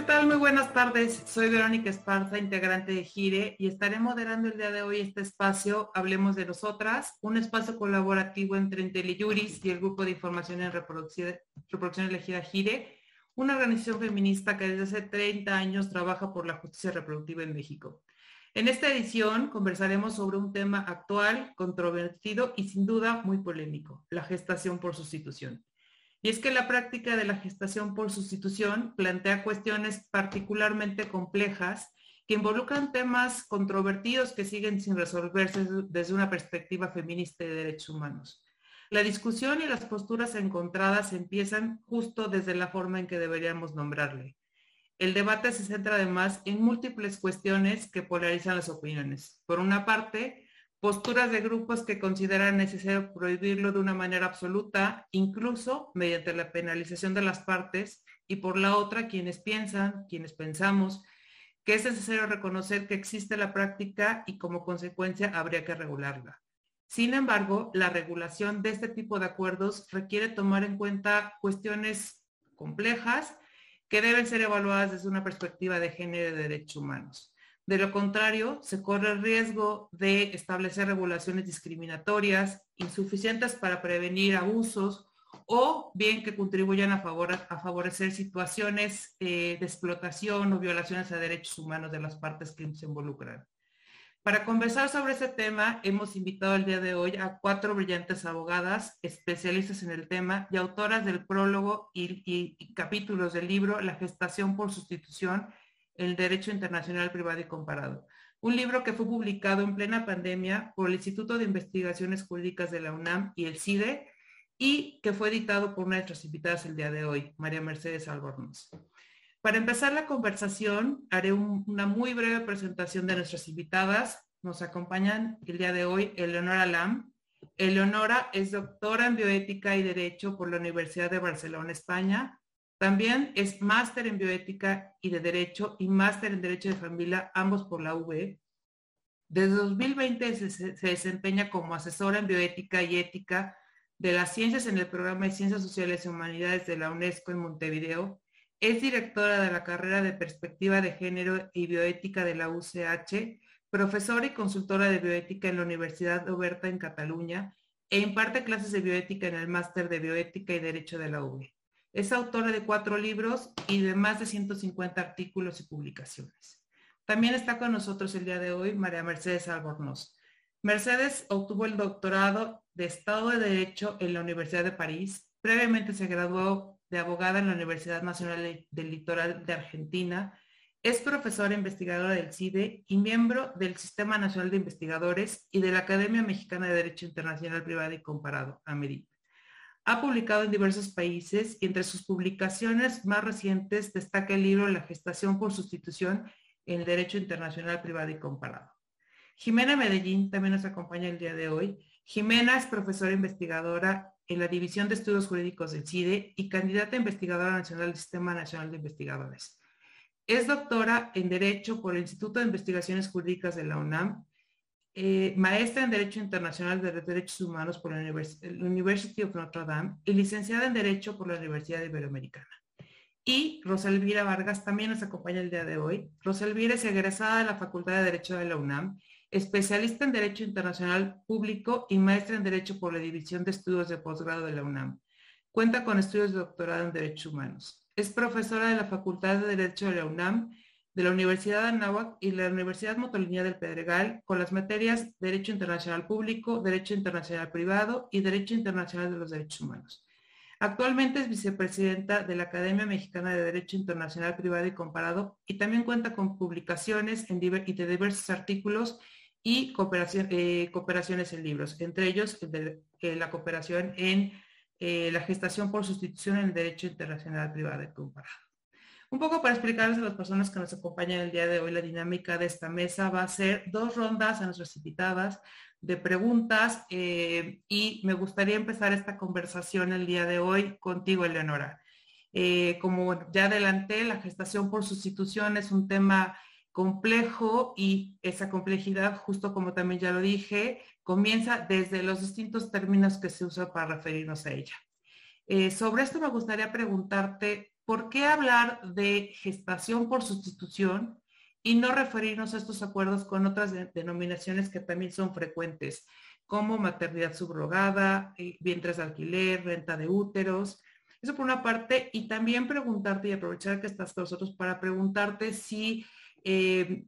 ¿Qué tal? Muy buenas tardes. Soy Verónica Esparza, integrante de Gire, y estaré moderando el día de hoy este espacio Hablemos de Nosotras, un espacio colaborativo entre IntelliJuris y el Grupo de Información en Reproducción, Reproducción Elegida Gire, una organización feminista que desde hace 30 años trabaja por la justicia reproductiva en México. En esta edición conversaremos sobre un tema actual, controvertido y sin duda muy polémico, la gestación por sustitución. Y es que la práctica de la gestación por sustitución plantea cuestiones particularmente complejas que involucran temas controvertidos que siguen sin resolverse desde una perspectiva feminista de derechos humanos. La discusión y las posturas encontradas empiezan justo desde la forma en que deberíamos nombrarle. El debate se centra además en múltiples cuestiones que polarizan las opiniones. Por una parte, posturas de grupos que consideran necesario prohibirlo de una manera absoluta, incluso mediante la penalización de las partes, y por la otra quienes piensan, quienes pensamos, que es necesario reconocer que existe la práctica y como consecuencia habría que regularla. Sin embargo, la regulación de este tipo de acuerdos requiere tomar en cuenta cuestiones complejas que deben ser evaluadas desde una perspectiva de género y de derechos humanos. De lo contrario, se corre el riesgo de establecer regulaciones discriminatorias, insuficientes para prevenir abusos o bien que contribuyan a, favorecer situaciones eh, de explotación o violaciones a derechos humanos de las partes que se involucran. Para conversar sobre ese tema, hemos invitado el día de hoy a cuatro brillantes abogadas, especialistas en el tema y autoras del prólogo y capítulos del libro La gestación por sustitución el Derecho Internacional Privado y Comparado. Un libro que fue publicado en plena pandemia por el Instituto de Investigaciones Jurídicas de la UNAM y el CIDE y que fue editado por una de nuestras invitadas el día de hoy, María Mercedes Albornoz. Para empezar la conversación, haré una muy breve presentación de nuestras invitadas. Nos acompañan el día de hoy Eleonora Lam. Eleonora es doctora en bioética y derecho por la Universidad de Barcelona, España. También es máster en bioética y de derecho y máster en derecho de familia, ambos por la UB. Desde 2020 se, desempeña como asesora en bioética y ética de las ciencias en el programa de Ciencias Sociales y Humanidades de la UNESCO en Montevideo. Es directora de la carrera de Perspectiva de Género y Bioética de la UCH, profesora y consultora de bioética en la Universidad de Oberta en Cataluña e imparte clases de bioética en el máster de bioética y derecho de la UB. Es autora de cuatro libros y de más de 150 artículos y publicaciones. También está con nosotros el día de hoy María Mercedes Albornoz. Mercedes obtuvo el doctorado de Estado de Derecho en la Universidad de París. Previamente se graduó de abogada en la Universidad Nacional del Litoral de Argentina. Es profesora investigadora del CIDE y miembro del Sistema Nacional de Investigadores y de la Academia Mexicana de Derecho Internacional Privado y Comparado, AMERIT. Ha publicado en diversos países y entre sus publicaciones más recientes destaca el libro La gestación por sustitución en el derecho internacional privado y comparado. Jimena Medellín también nos acompaña el día de hoy. Jimena es profesora investigadora en la División de Estudios Jurídicos del CIDE y candidata investigadora nacional del Sistema Nacional de Investigadores. Es doctora en Derecho por el Instituto de Investigaciones Jurídicas de la UNAM eh, maestra en Derecho Internacional de Derechos Humanos por la University of Notre Dame y licenciada en Derecho por la Universidad Iberoamericana. Y Rosalvira Vargas también nos acompaña el día de hoy. Rosalvira es egresada de la Facultad de Derecho de la UNAM, especialista en Derecho Internacional Público y maestra en Derecho por la División de Estudios de Posgrado de la UNAM. Cuenta con estudios de doctorado en Derechos Humanos. Es profesora de la Facultad de Derecho de la UNAM de la Universidad de Anáhuac y la Universidad Motolinía del Pedregal con las materias Derecho Internacional Público, Derecho Internacional Privado y Derecho Internacional de los Derechos Humanos. Actualmente es vicepresidenta de la Academia Mexicana de Derecho Internacional Privado y Comparado y también cuenta con publicaciones en y de diversos artículos y eh, cooperaciones en libros, entre ellos la cooperación en eh, la gestación por sustitución en el Derecho Internacional Privado y Comparado. Un poco para explicarles a las personas que nos acompañan el día de hoy, la dinámica de esta mesa va a ser dos rondas a nuestras invitadas de preguntas eh, y me gustaría empezar esta conversación el día de hoy contigo, Eleonora. Eh, como ya adelanté, la gestación por sustitución es un tema complejo y esa complejidad, justo como también ya lo dije, comienza desde los distintos términos que se usan para referirnos a ella. Eh, sobre esto me gustaría preguntarte ¿por qué hablar de gestación por sustitución y no referirnos a estos acuerdos con otras denominaciones que también son frecuentes, como maternidad subrogada, eh, vientres de alquiler, renta de úteros? Eso por una parte, y también preguntarte y aprovechar que estás con nosotros para preguntarte si eh,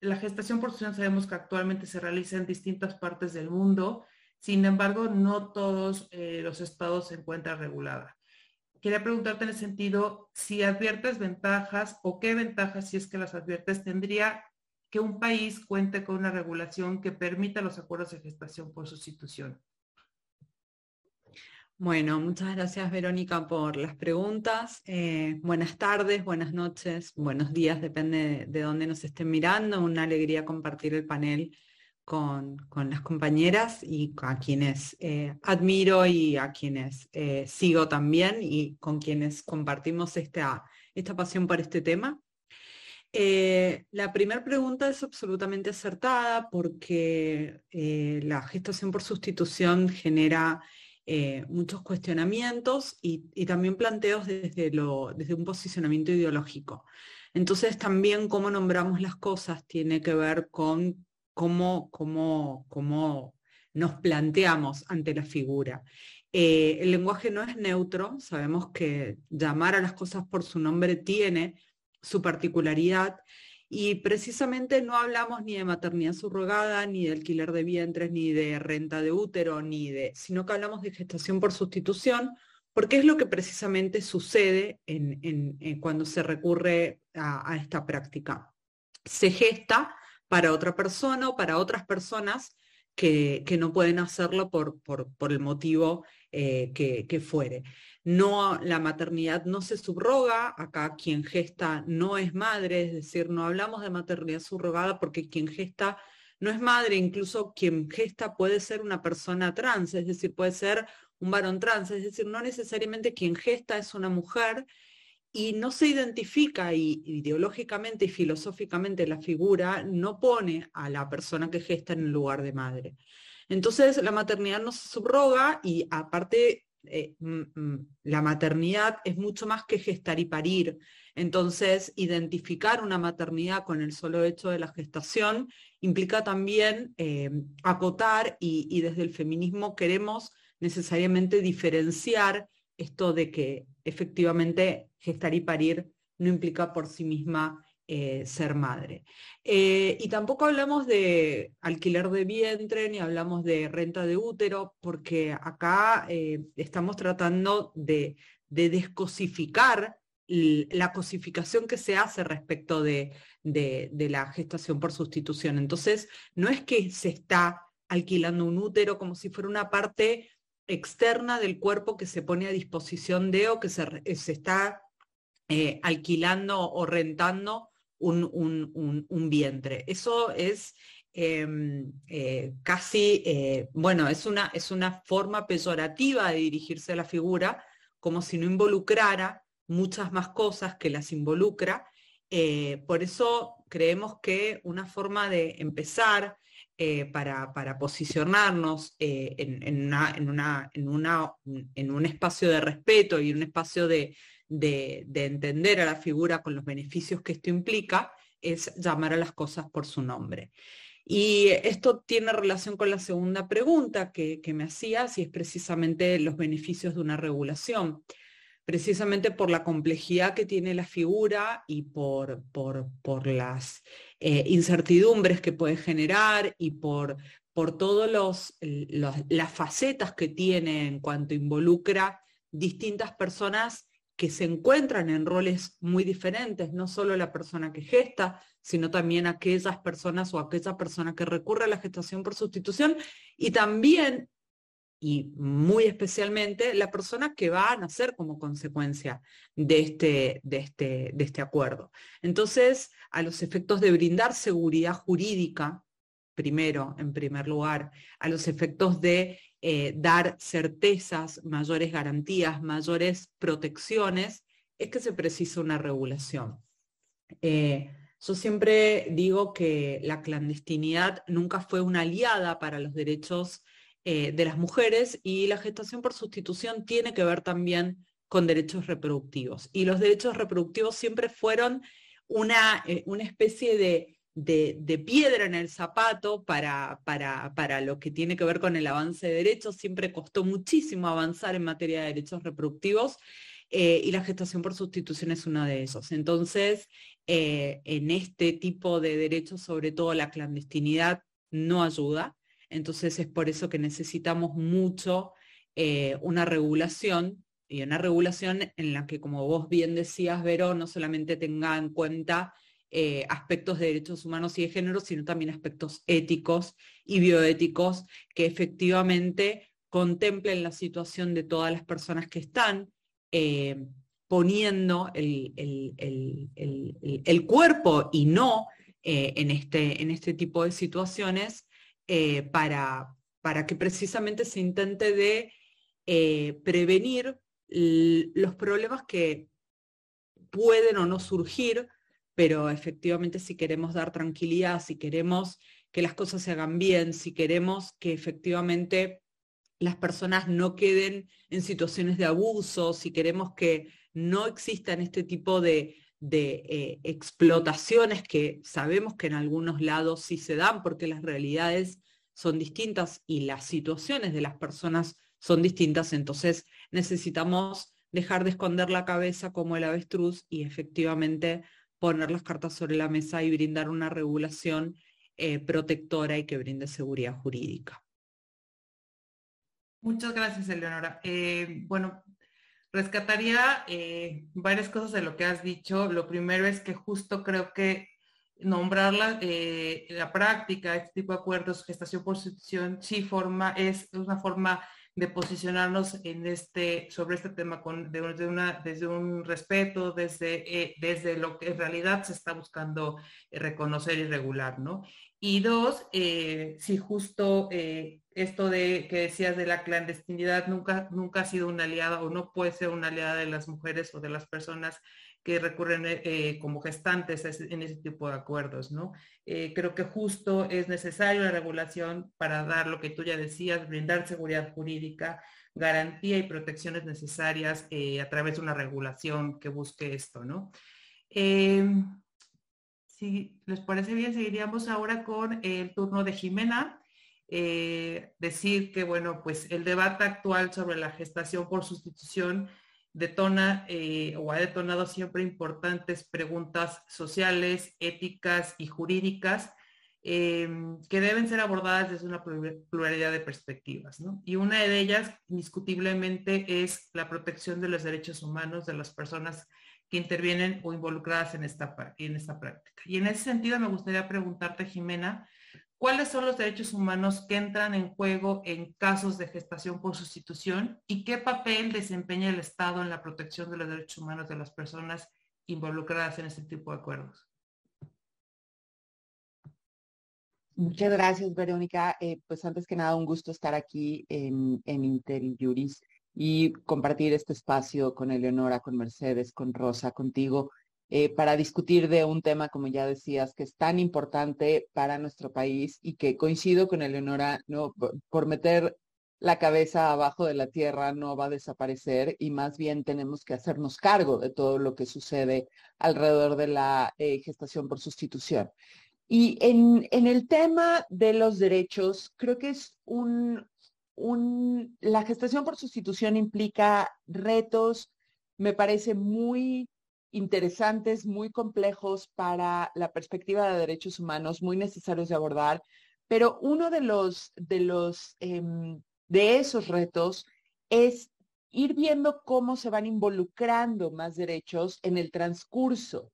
la gestación por sustitución sabemos que actualmente se realiza en distintas partes del mundo, sin embargo, no todos eh, los estados se encuentran regulada. Quería preguntarte en el sentido, si adviertes ventajas o qué ventajas, si es que las adviertes, tendría que un país cuente con una regulación que permita los acuerdos de gestación por sustitución. Bueno, muchas gracias Verónica por las preguntas. Eh, buenas tardes, buenas noches, buenos días, depende de, dónde nos estén mirando. Una alegría compartir el panel con, las compañeras y a quienes eh, admiro y a quienes eh, sigo también y con quienes compartimos esta, esta pasión por este tema. la primera pregunta es absolutamente acertada porque la gestación por sustitución genera eh, muchos cuestionamientos y, también planteos desde, lo, desde un posicionamiento ideológico. Entonces también cómo nombramos las cosas tiene que ver con cómo, cómo, cómo nos planteamos ante la figura. Eh, el lenguaje no es neutro, sabemos que llamar a las cosas por su nombre tiene su particularidad y precisamente no hablamos ni de maternidad subrogada, ni de alquiler de vientres, ni de renta de útero, ni de, sino que hablamos de gestación por sustitución, porque es lo que precisamente sucede en, cuando se recurre a, esta práctica. Se gesta para otra persona o para otras personas que, no pueden hacerlo por, por, el motivo eh, que, que fuere. No, la maternidad no se subroga, acá quien gesta no es madre, es decir, no hablamos de maternidad subrogada porque quien gesta no es madre, incluso quien gesta puede ser una persona trans, es decir, puede ser un varón trans, es decir, no necesariamente quien gesta es una mujer y no se identifica y, ideológicamente y filosóficamente la figura no pone a la persona que gesta en el lugar de madre. Entonces la maternidad no se subroga y aparte eh, la maternidad es mucho más que gestar y parir. Entonces, identificar una maternidad con el solo hecho de la gestación implica también eh, acotar y, desde el feminismo queremos necesariamente diferenciar esto de que efectivamente gestar y parir no implica por sí misma eh, ser madre. Eh, y tampoco hablamos de alquiler de vientre ni hablamos de renta de útero, porque acá eh, estamos tratando de, descosificar la cosificación que se hace respecto de, de, la gestación por sustitución. Entonces, no es que se está alquilando un útero como si fuera una parte externa del cuerpo que se pone a disposición de o que se, se está alquilando o rentando un, vientre. Eso es em, eh, casi, eh, bueno, es una, es una forma peyorativa de dirigirse a la figura, como si no involucrara muchas más cosas que las involucra. Eh, por eso creemos que una forma de empezar para, para, posicionarnos en, una, en, una, en, una, en un espacio de respeto y un espacio de, de, entender a la figura con los beneficios que esto implica, es llamar a las cosas por su nombre. Y esto tiene relación con la segunda pregunta que, me hacías, y es precisamente los beneficios de una regulación. Precisamente por la complejidad que tiene la figura y por, por, las eh, incertidumbres que puede generar y por, por todas las facetas que tiene en cuanto involucra distintas personas que se encuentran en roles muy diferentes, no solo la persona que gesta, sino también aquellas personas o aquella persona que recurre a la gestación por sustitución y también, y muy especialmente, la persona que va a nacer como consecuencia de este, de este, de este acuerdo. Entonces, a los efectos de brindar seguridad jurídica, primero, en primer lugar, a los efectos de eh, dar certezas, mayores garantías, mayores protecciones, es que se precisa una regulación. Eh, yo siempre digo que la clandestinidad nunca fue una aliada para los derechos eh, de las mujeres y la gestación por sustitución tiene que ver también con derechos reproductivos. Y los derechos reproductivos siempre fueron una, una especie de, de, piedra en el zapato para, para, para, lo que tiene que ver con el avance de derechos. Siempre costó muchísimo avanzar en materia de derechos reproductivos eh, y la gestación por sustitución es uno de esos. Entonces, eh, en este tipo de derechos, sobre todo la clandestinidad, no ayuda. Entonces es por eso que necesitamos mucho eh, una regulación y una regulación en la que, como vos bien decías, Vero, no solamente tenga en cuenta eh, aspectos de derechos humanos y de género, sino también aspectos éticos y bioéticos que efectivamente contemplen la situación de todas las personas que están eh, poniendo el, cuerpo y no en, este, en este tipo de situaciones para, para que precisamente se intente de eh, prevenir los problemas que pueden o no surgir, pero efectivamente si queremos dar tranquilidad, si queremos que las cosas se hagan bien, si queremos que efectivamente las personas no queden en situaciones de abuso, si queremos que no existan este tipo de, eh, explotaciones que sabemos que en algunos lados sí se dan porque las realidades son distintas y las situaciones de las personas son distintas, entonces necesitamos dejar de esconder la cabeza como el avestruz y efectivamente poner las cartas sobre la mesa y brindar una regulación eh, protectora y que brinde seguridad jurídica. Muchas gracias, Eleonora. Eh, bueno, rescataría eh, varias cosas de lo que has dicho. Lo primero es que justo creo que nombrar la, la práctica, este tipo de acuerdos, gestación por sustitución, sí forma, es una forma de posicionarnos en este, sobre este tema con, de, desde un respeto, desde, eh, desde lo que en realidad se está buscando eh, reconocer y regular, ¿no? Y dos, eh, si justo esto de que decías de la clandestinidad nunca, nunca ha sido una aliada o no puede ser una aliada de las mujeres o de las personas que recurren eh, eh, como gestantes en ese tipo de acuerdos, ¿no? Eh, creo que justo es necesario la regulación para dar lo que tú ya decías, brindar seguridad jurídica, garantía y protecciones necesarias a través de una regulación que busque esto, ¿no? Em, si les parece bien, seguiríamos ahora con el turno de Jimena. decir que, bueno, pues el debate actual sobre la gestación por sustitución detona eh, o ha detonado siempre importantes preguntas sociales, éticas y jurídicas em, que deben ser abordadas desde una pluralidad de perspectivas. Y una de ellas, indiscutiblemente, es la protección de los derechos humanos de las personas que intervienen o involucradas en esta, en esta práctica. Y en ese sentido me gustaría preguntarte, Jimena, cuáles son los derechos humanos que entran en juego en casos de gestación por sustitución y qué papel desempeña el Estado en la protección de los derechos humanos de las personas involucradas en este tipo de acuerdos. Muchas gracias, Verónica. Eh, pues antes que nada, un gusto estar aquí en, en Interjuris y compartir este espacio con Eleonora, con Mercedes, con Rosa, contigo. Eh, para discutir de un tema, como ya decías, que es tan importante para nuestro país y que coincido con Eleonora, no, por meter la cabeza abajo de la tierra no va a desaparecer y más bien tenemos que hacernos cargo de todo lo que sucede alrededor de la eh, gestación por sustitución. Y en, en, el tema de los derechos, creo que es un, un, la gestación por sustitución implica retos, me parece muy interesantes, muy complejos para la perspectiva de derechos humanos, muy necesarios de abordar, pero uno de los, de los, em, de esos retos es ir viendo cómo se van involucrando más derechos en el transcurso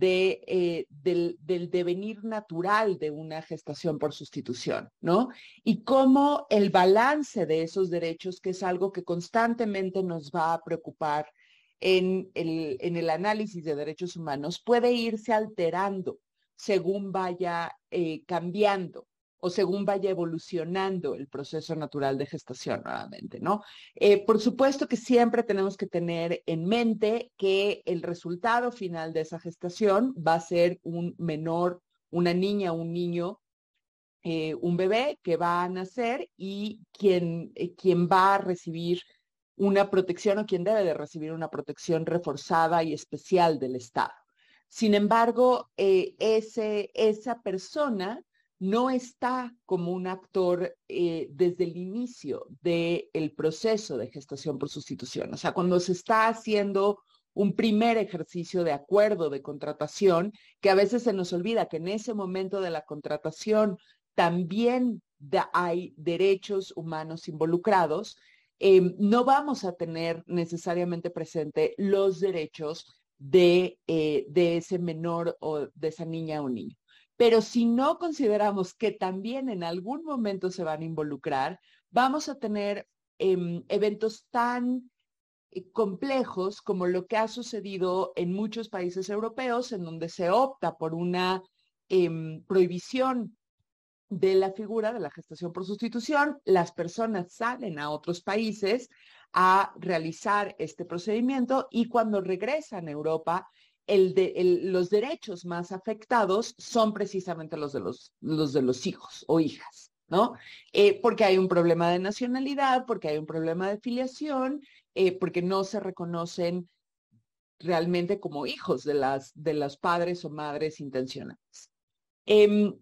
eh, del, del, devenir natural de una gestación por sustitución, ¿no? Y cómo el balance de esos derechos, que es algo que constantemente nos va a preocupar en el, en el análisis de derechos humanos puede irse alterando según vaya eh, cambiando o según vaya evolucionando el proceso natural de gestación nuevamente, ¿no? Eh, por supuesto que siempre tenemos que tener en mente que el resultado final de esa gestación va a ser un menor, una niña, un niño, eh, un bebé que va a nacer y quien, quien va a recibir una protección o quien debe de recibir una protección reforzada y especial del Estado. Sin embargo, eh, ese, esa persona no está como un actor eh, desde el inicio del proceso de gestación por sustitución. O sea, cuando se está haciendo un primer ejercicio de acuerdo de contratación, que a veces se nos olvida que en ese momento de la contratación también hay derechos humanos involucrados, em, no vamos a tener necesariamente presente los derechos de, eh, de ese menor o de esa niña o niño. Pero si no consideramos que también en algún momento se van a involucrar, vamos a tener em, eventos tan eh, complejos como lo que ha sucedido en muchos países europeos, en donde se opta por una em, prohibición de la figura de la gestación por sustitución, las personas salen a otros países a realizar este procedimiento y cuando regresan a Europa el de, los derechos más afectados son precisamente los de los, los, de los hijos o hijas, ¿no? Eh, porque hay un problema de nacionalidad, porque hay un problema de filiación, eh, porque no se reconocen realmente como hijos de, las, de los padres o madres intencionales. Em,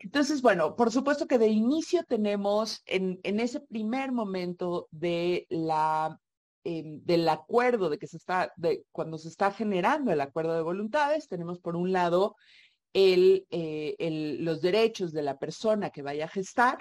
entonces, bueno, por supuesto que de inicio tenemos en, ese primer momento de la Em, del acuerdo de que se está, de cuando se está generando el acuerdo de voluntades, tenemos por un lado eh, los derechos de la persona que vaya a gestar,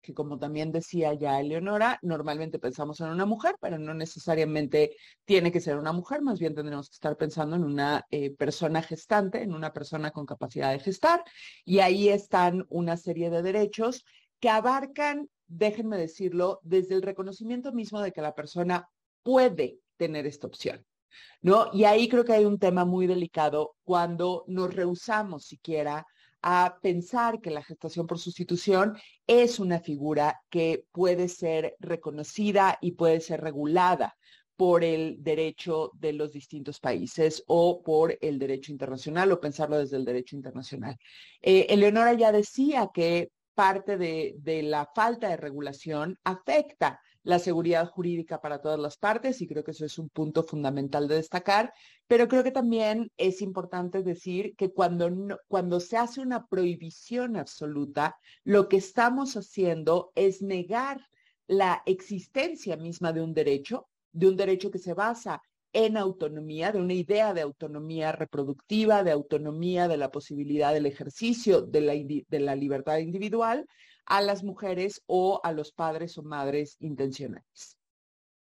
que como también decía ya Eleonora, normalmente pensamos en una mujer, pero no necesariamente tiene que ser una mujer, más bien tendremos que estar pensando en una eh, persona gestante, en una persona con capacidad de gestar, y ahí están una serie de derechos que abarcan déjenme decirlo, desde el reconocimiento mismo de que la persona puede tener esta opción. ¿No? Y ahí creo que hay un tema muy delicado cuando nos rehusamos siquiera a pensar que la gestación por sustitución es una figura que puede ser reconocida y puede ser regulada por el derecho de los distintos países o por el derecho internacional o pensarlo desde el derecho internacional. Eh, Eleonora ya decía que parte de, la falta de regulación afecta la seguridad jurídica para todas las partes y creo que eso es un punto fundamental de destacar, pero creo que también es importante decir que cuando, cuando se hace una prohibición absoluta, lo que estamos haciendo es negar la existencia misma de un derecho, de un derecho que se basa en autonomía, de una idea de autonomía reproductiva, de autonomía de la posibilidad del ejercicio de la, de la libertad individual a las mujeres o a los padres o madres intencionales.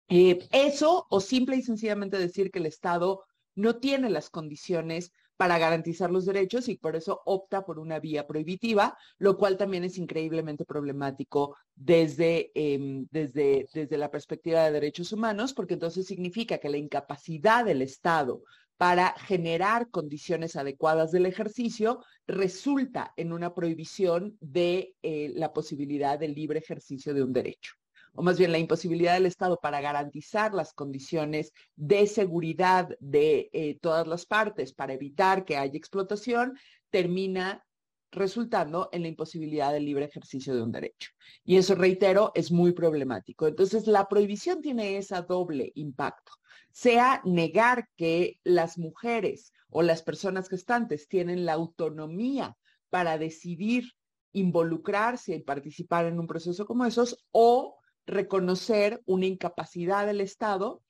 Eh, eso o simple y sencillamente decir que el Estado no tiene las condiciones para garantizar los derechos y por eso opta por una vía prohibitiva, lo cual también es increíblemente problemático desde, em, desde, desde la perspectiva de derechos humanos, porque entonces significa que la incapacidad del Estado para generar condiciones adecuadas del ejercicio resulta en una prohibición de eh, la posibilidad del libre ejercicio de un derecho o más bien la imposibilidad del Estado para garantizar las condiciones de seguridad de eh, todas las partes para evitar que haya explotación, termina resultando en la imposibilidad del libre ejercicio de un derecho. Y eso, reitero, es muy problemático. Entonces, la prohibición tiene ese doble impacto, sea negar que las mujeres o las personas gestantes tienen la autonomía para decidir involucrarse y participar en un proceso como esos, o reconocer una incapacidad del Estado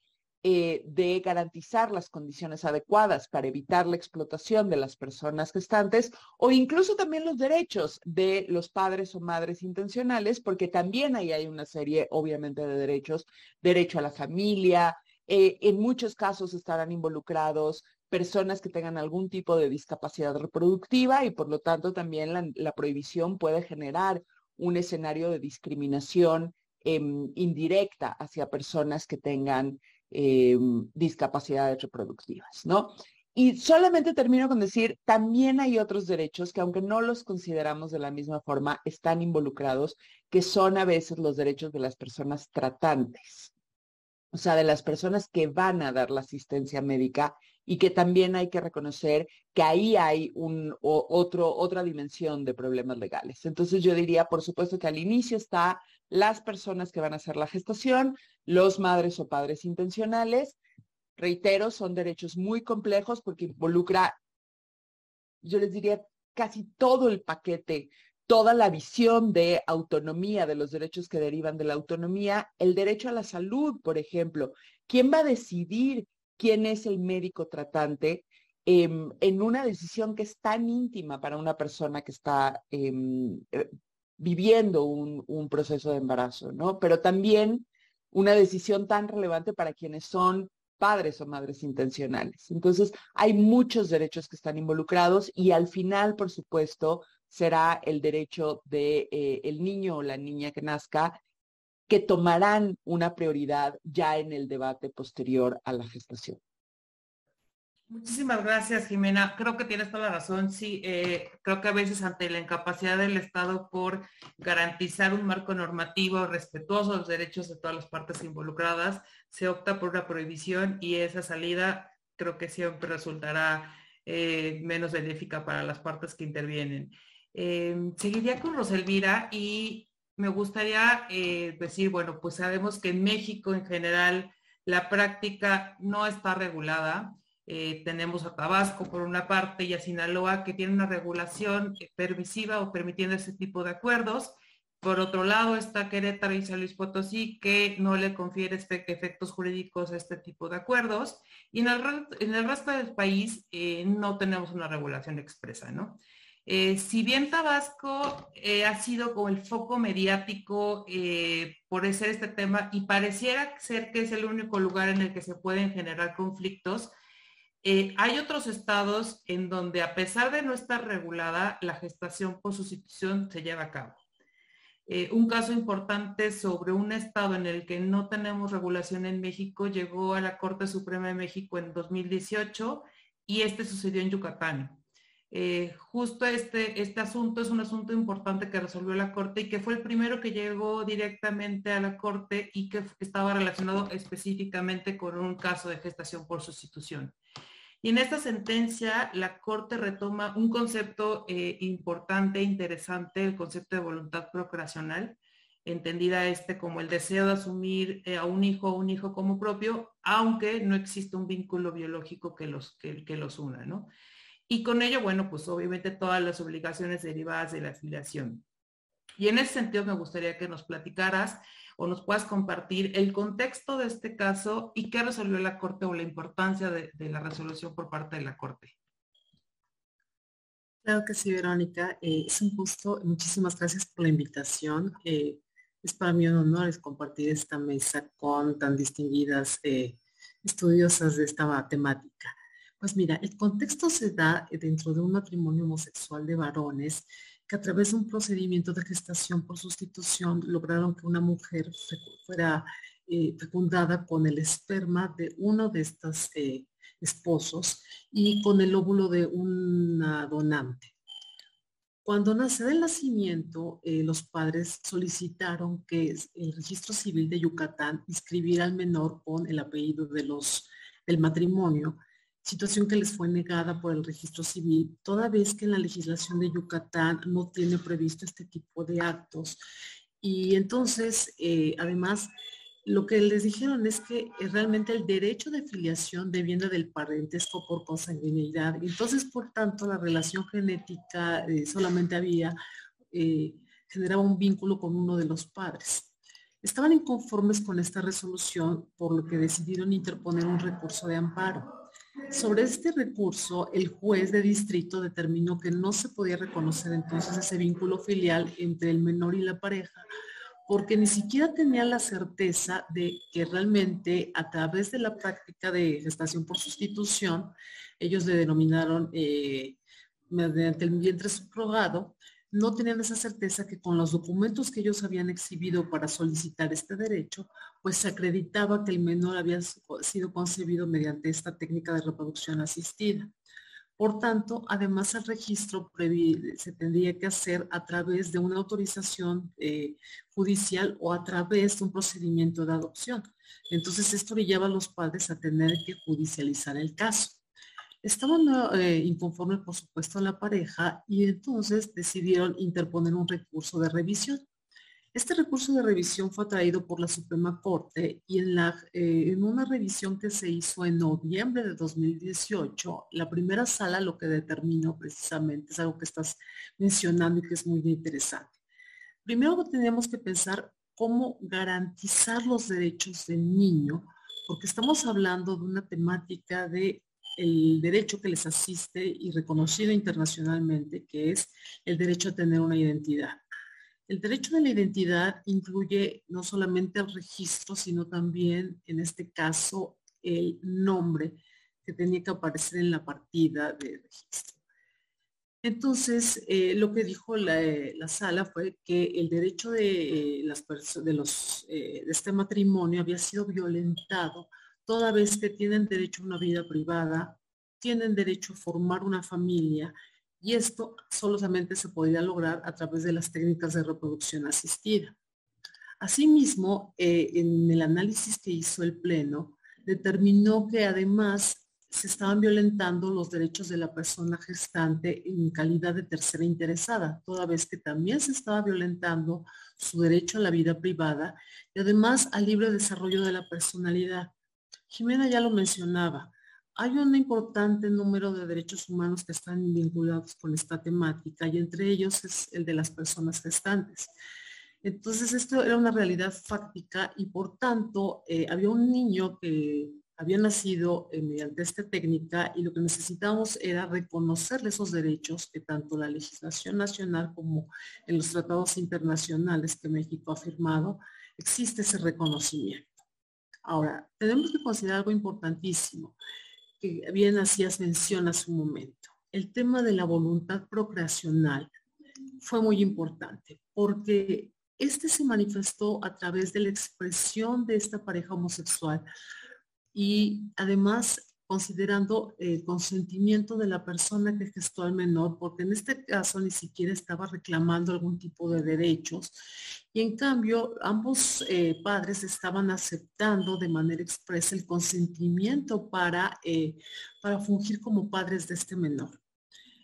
eh, de garantizar las condiciones adecuadas para evitar la explotación de las personas gestantes o incluso también los derechos de los padres o madres intencionales, porque también ahí hay una serie, obviamente, de derechos, derecho a la familia, eh, en muchos casos estarán involucrados personas que tengan algún tipo de discapacidad reproductiva y por lo tanto también la prohibición puede generar un escenario de discriminación Em, indirecta hacia personas que tengan em, discapacidades reproductivas, ¿no? Y solamente termino con decir, también hay otros derechos que aunque no los consideramos de la misma forma, están involucrados, que son a veces los derechos de las personas tratantes, o sea, de las personas que van a dar la asistencia médica y que también hay que reconocer que ahí hay un, otro, otra dimensión de problemas legales. Entonces yo diría, por supuesto que al inicio está las personas que van a hacer la gestación, los madres o padres intencionales. Reitero, son derechos muy complejos porque involucra, yo les diría, casi todo el paquete toda la visión de autonomía, de los derechos que derivan de la autonomía, el derecho a la salud, por ejemplo. ¿Quién va a decidir quién es el médico tratante em, en una decisión que es tan íntima para una persona que está em, eh, viviendo un, proceso de embarazo, ¿no? Pero también una decisión tan relevante para quienes son padres o madres intencionales. Entonces, hay muchos derechos que están involucrados y al final, por supuesto, será el derecho de eh, el niño o la niña que nazca que tomarán una prioridad ya en el debate posterior a la gestación. Muchísimas gracias, Jimena. Creo que tienes toda la razón. Sí, eh, creo que a veces ante la incapacidad del Estado por garantizar un marco normativo respetuoso de los derechos de todas las partes involucradas, se opta por una prohibición y esa salida creo que siempre resultará eh, menos benéfica para las partes que intervienen. Em, seguiría con Roselvira y me gustaría eh, decir, bueno, pues sabemos que en México en general la práctica no está regulada. Eh, tenemos a Tabasco por una parte y a Sinaloa que tiene una regulación eh, permisiva o permitiendo ese tipo de acuerdos. Por otro lado está Querétaro y San Luis Potosí que no le confiere efectos jurídicos a este tipo de acuerdos. Y en el, en el resto del país no tenemos una regulación expresa, ¿no? Eh, si bien Tabasco eh, ha sido como el foco mediático eh, por ser este tema y pareciera ser que es el único lugar en el que se pueden generar conflictos, hay otros estados en donde a pesar de no estar regulada, la gestación por sustitución se lleva a cabo. un caso importante sobre un estado en el que no tenemos regulación en México llegó a la Corte Suprema de México en 2018 y este sucedió en Yucatán. Eh, justo este, este asunto es un asunto importante que resolvió la Corte y que fue el primero que llegó directamente a la Corte y que estaba relacionado específicamente con un caso de gestación por sustitución. Y en esta sentencia, la Corte retoma un concepto eh, importante e interesante, el concepto de voluntad procreacional, entendida este como el deseo de asumir eh, a un hijo o un hijo como propio, aunque no existe un vínculo biológico que los, que, los una, ¿no? Y con ello, bueno, pues obviamente todas las obligaciones derivadas de la afiliación. Y en ese sentido me gustaría que nos platicaras o nos puedas compartir el contexto de este caso y qué resolvió la Corte o la importancia de, la resolución por parte de la Corte. Claro que sí, Verónica. Eh, es un gusto. Muchísimas gracias por la invitación. Eh, es para mí un honor compartir esta mesa con tan distinguidas eh, estudiosas de esta temática. Pues mira, el contexto se da eh, dentro de un matrimonio homosexual de varones que a través de un procedimiento de gestación por sustitución lograron que una mujer fuera eh, fecundada con el esperma de uno de estos eh, esposos y con el óvulo de una donante. Cuando nace del nacimiento, los padres solicitaron que el registro civil de Yucatán inscribiera al menor con el apellido de los, del matrimonio situación que les fue negada por el registro civil, toda vez que en la legislación de Yucatán no tiene previsto este tipo de actos. Y entonces, eh, además, lo que les dijeron es que realmente el derecho de filiación deviene del parentesco por consanguinidad. Entonces, por tanto, la relación genética eh, solamente había, eh, generaba un vínculo con uno de los padres. Estaban inconformes con esta resolución, por lo que decidieron interponer un recurso de amparo. Sobre este recurso, el juez de distrito determinó que no se podía reconocer entonces ese vínculo filial entre el menor y la pareja, porque ni siquiera tenía la certeza de que realmente a través de la práctica de gestación por sustitución, ellos le denominaron eh, mediante el vientre subrogado, no tenían esa certeza que con los documentos que ellos habían exhibido para solicitar este derecho, pues se acreditaba que el menor había sido concebido mediante esta técnica de reproducción asistida. Por tanto, además el registro se tendría que hacer a través de una autorización eh, judicial o a través de un procedimiento de adopción. Entonces esto orillaba a los padres a tener que judicializar el caso. Estaban eh, inconformes, por supuesto, la pareja y entonces decidieron interponer un recurso de revisión. Este recurso de revisión fue traído por la Suprema Corte y en, la, eh, en una revisión que se hizo en noviembre de 2018, la primera sala lo que determinó precisamente es algo que estás mencionando y que es muy interesante. Primero tenemos que pensar cómo garantizar los derechos del niño, porque estamos hablando de una temática de el derecho que les asiste y reconocido internacionalmente, que es el derecho a tener una identidad. El derecho de la identidad incluye no solamente el registro, sino también, en este caso, el nombre que tenía que aparecer en la partida de registro. Entonces, eh, lo que dijo eh, la, sala fue que el derecho de, eh, las de, los, de este matrimonio había sido violentado toda vez que tienen derecho a una vida privada, tienen derecho a formar una familia y esto solamente se podría lograr a través de las técnicas de reproducción asistida. Asimismo, eh, en el análisis que hizo el Pleno, determinó que además se estaban violentando los derechos de la persona gestante en calidad de tercera interesada, toda vez que también se estaba violentando su derecho a la vida privada y además al libre desarrollo de la personalidad. Jimena ya lo mencionaba, hay un importante número de derechos humanos que están vinculados con esta temática y entre ellos es el de las personas gestantes. Entonces esto era una realidad fáctica y por tanto eh, había un niño que había nacido eh, mediante esta técnica y lo que necesitábamos era reconocerle esos derechos que tanto la legislación nacional como en los tratados internacionales que México ha firmado, existe ese reconocimiento. Ahora, tenemos que considerar algo importantísimo que bien hacías mención hace un momento. El tema de la voluntad procreacional fue muy importante porque este se manifestó a través de la expresión de esta pareja homosexual y además considerando el consentimiento de la persona que gestó al menor, porque en este caso ni siquiera estaba reclamando algún tipo de derechos. Y en cambio, ambos eh, padres estaban aceptando de manera expresa el consentimiento para, eh, para fungir como padres de este menor.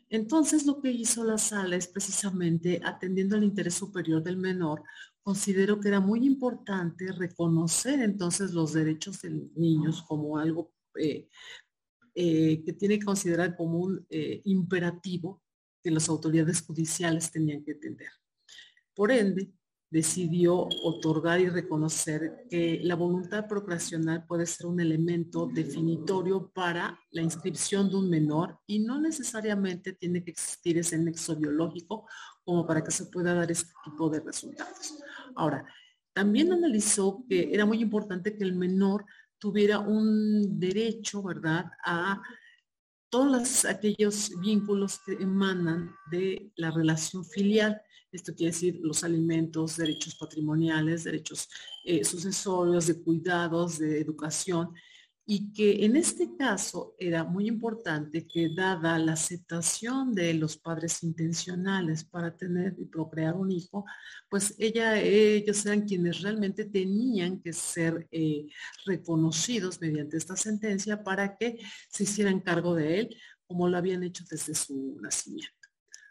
Entonces, lo que hizo la sala es precisamente, atendiendo al interés superior del menor, considero que era muy importante reconocer entonces los derechos de niños como algo eh, eh, que tiene que considerar como un eh, imperativo que las autoridades judiciales tenían que entender. Por ende, decidió otorgar y reconocer que la voluntad procreacional puede ser un elemento definitorio para la inscripción de un menor y no necesariamente tiene que existir ese nexo biológico como para que se pueda dar este tipo de resultados. Ahora, también analizó que era muy importante que el menor tuviera un derecho, ¿verdad?, a todos aquellos vínculos que emanan de la relación filial. Esto quiere decir los alimentos, derechos patrimoniales, derechos eh, sucesorios, de cuidados, de educación y que en este caso era muy importante que dada la aceptación de los padres intencionales para tener y procrear un hijo, pues ella, ellos eran quienes realmente tenían que ser eh, reconocidos mediante esta sentencia para que se hicieran cargo de él como lo habían hecho desde su nacimiento.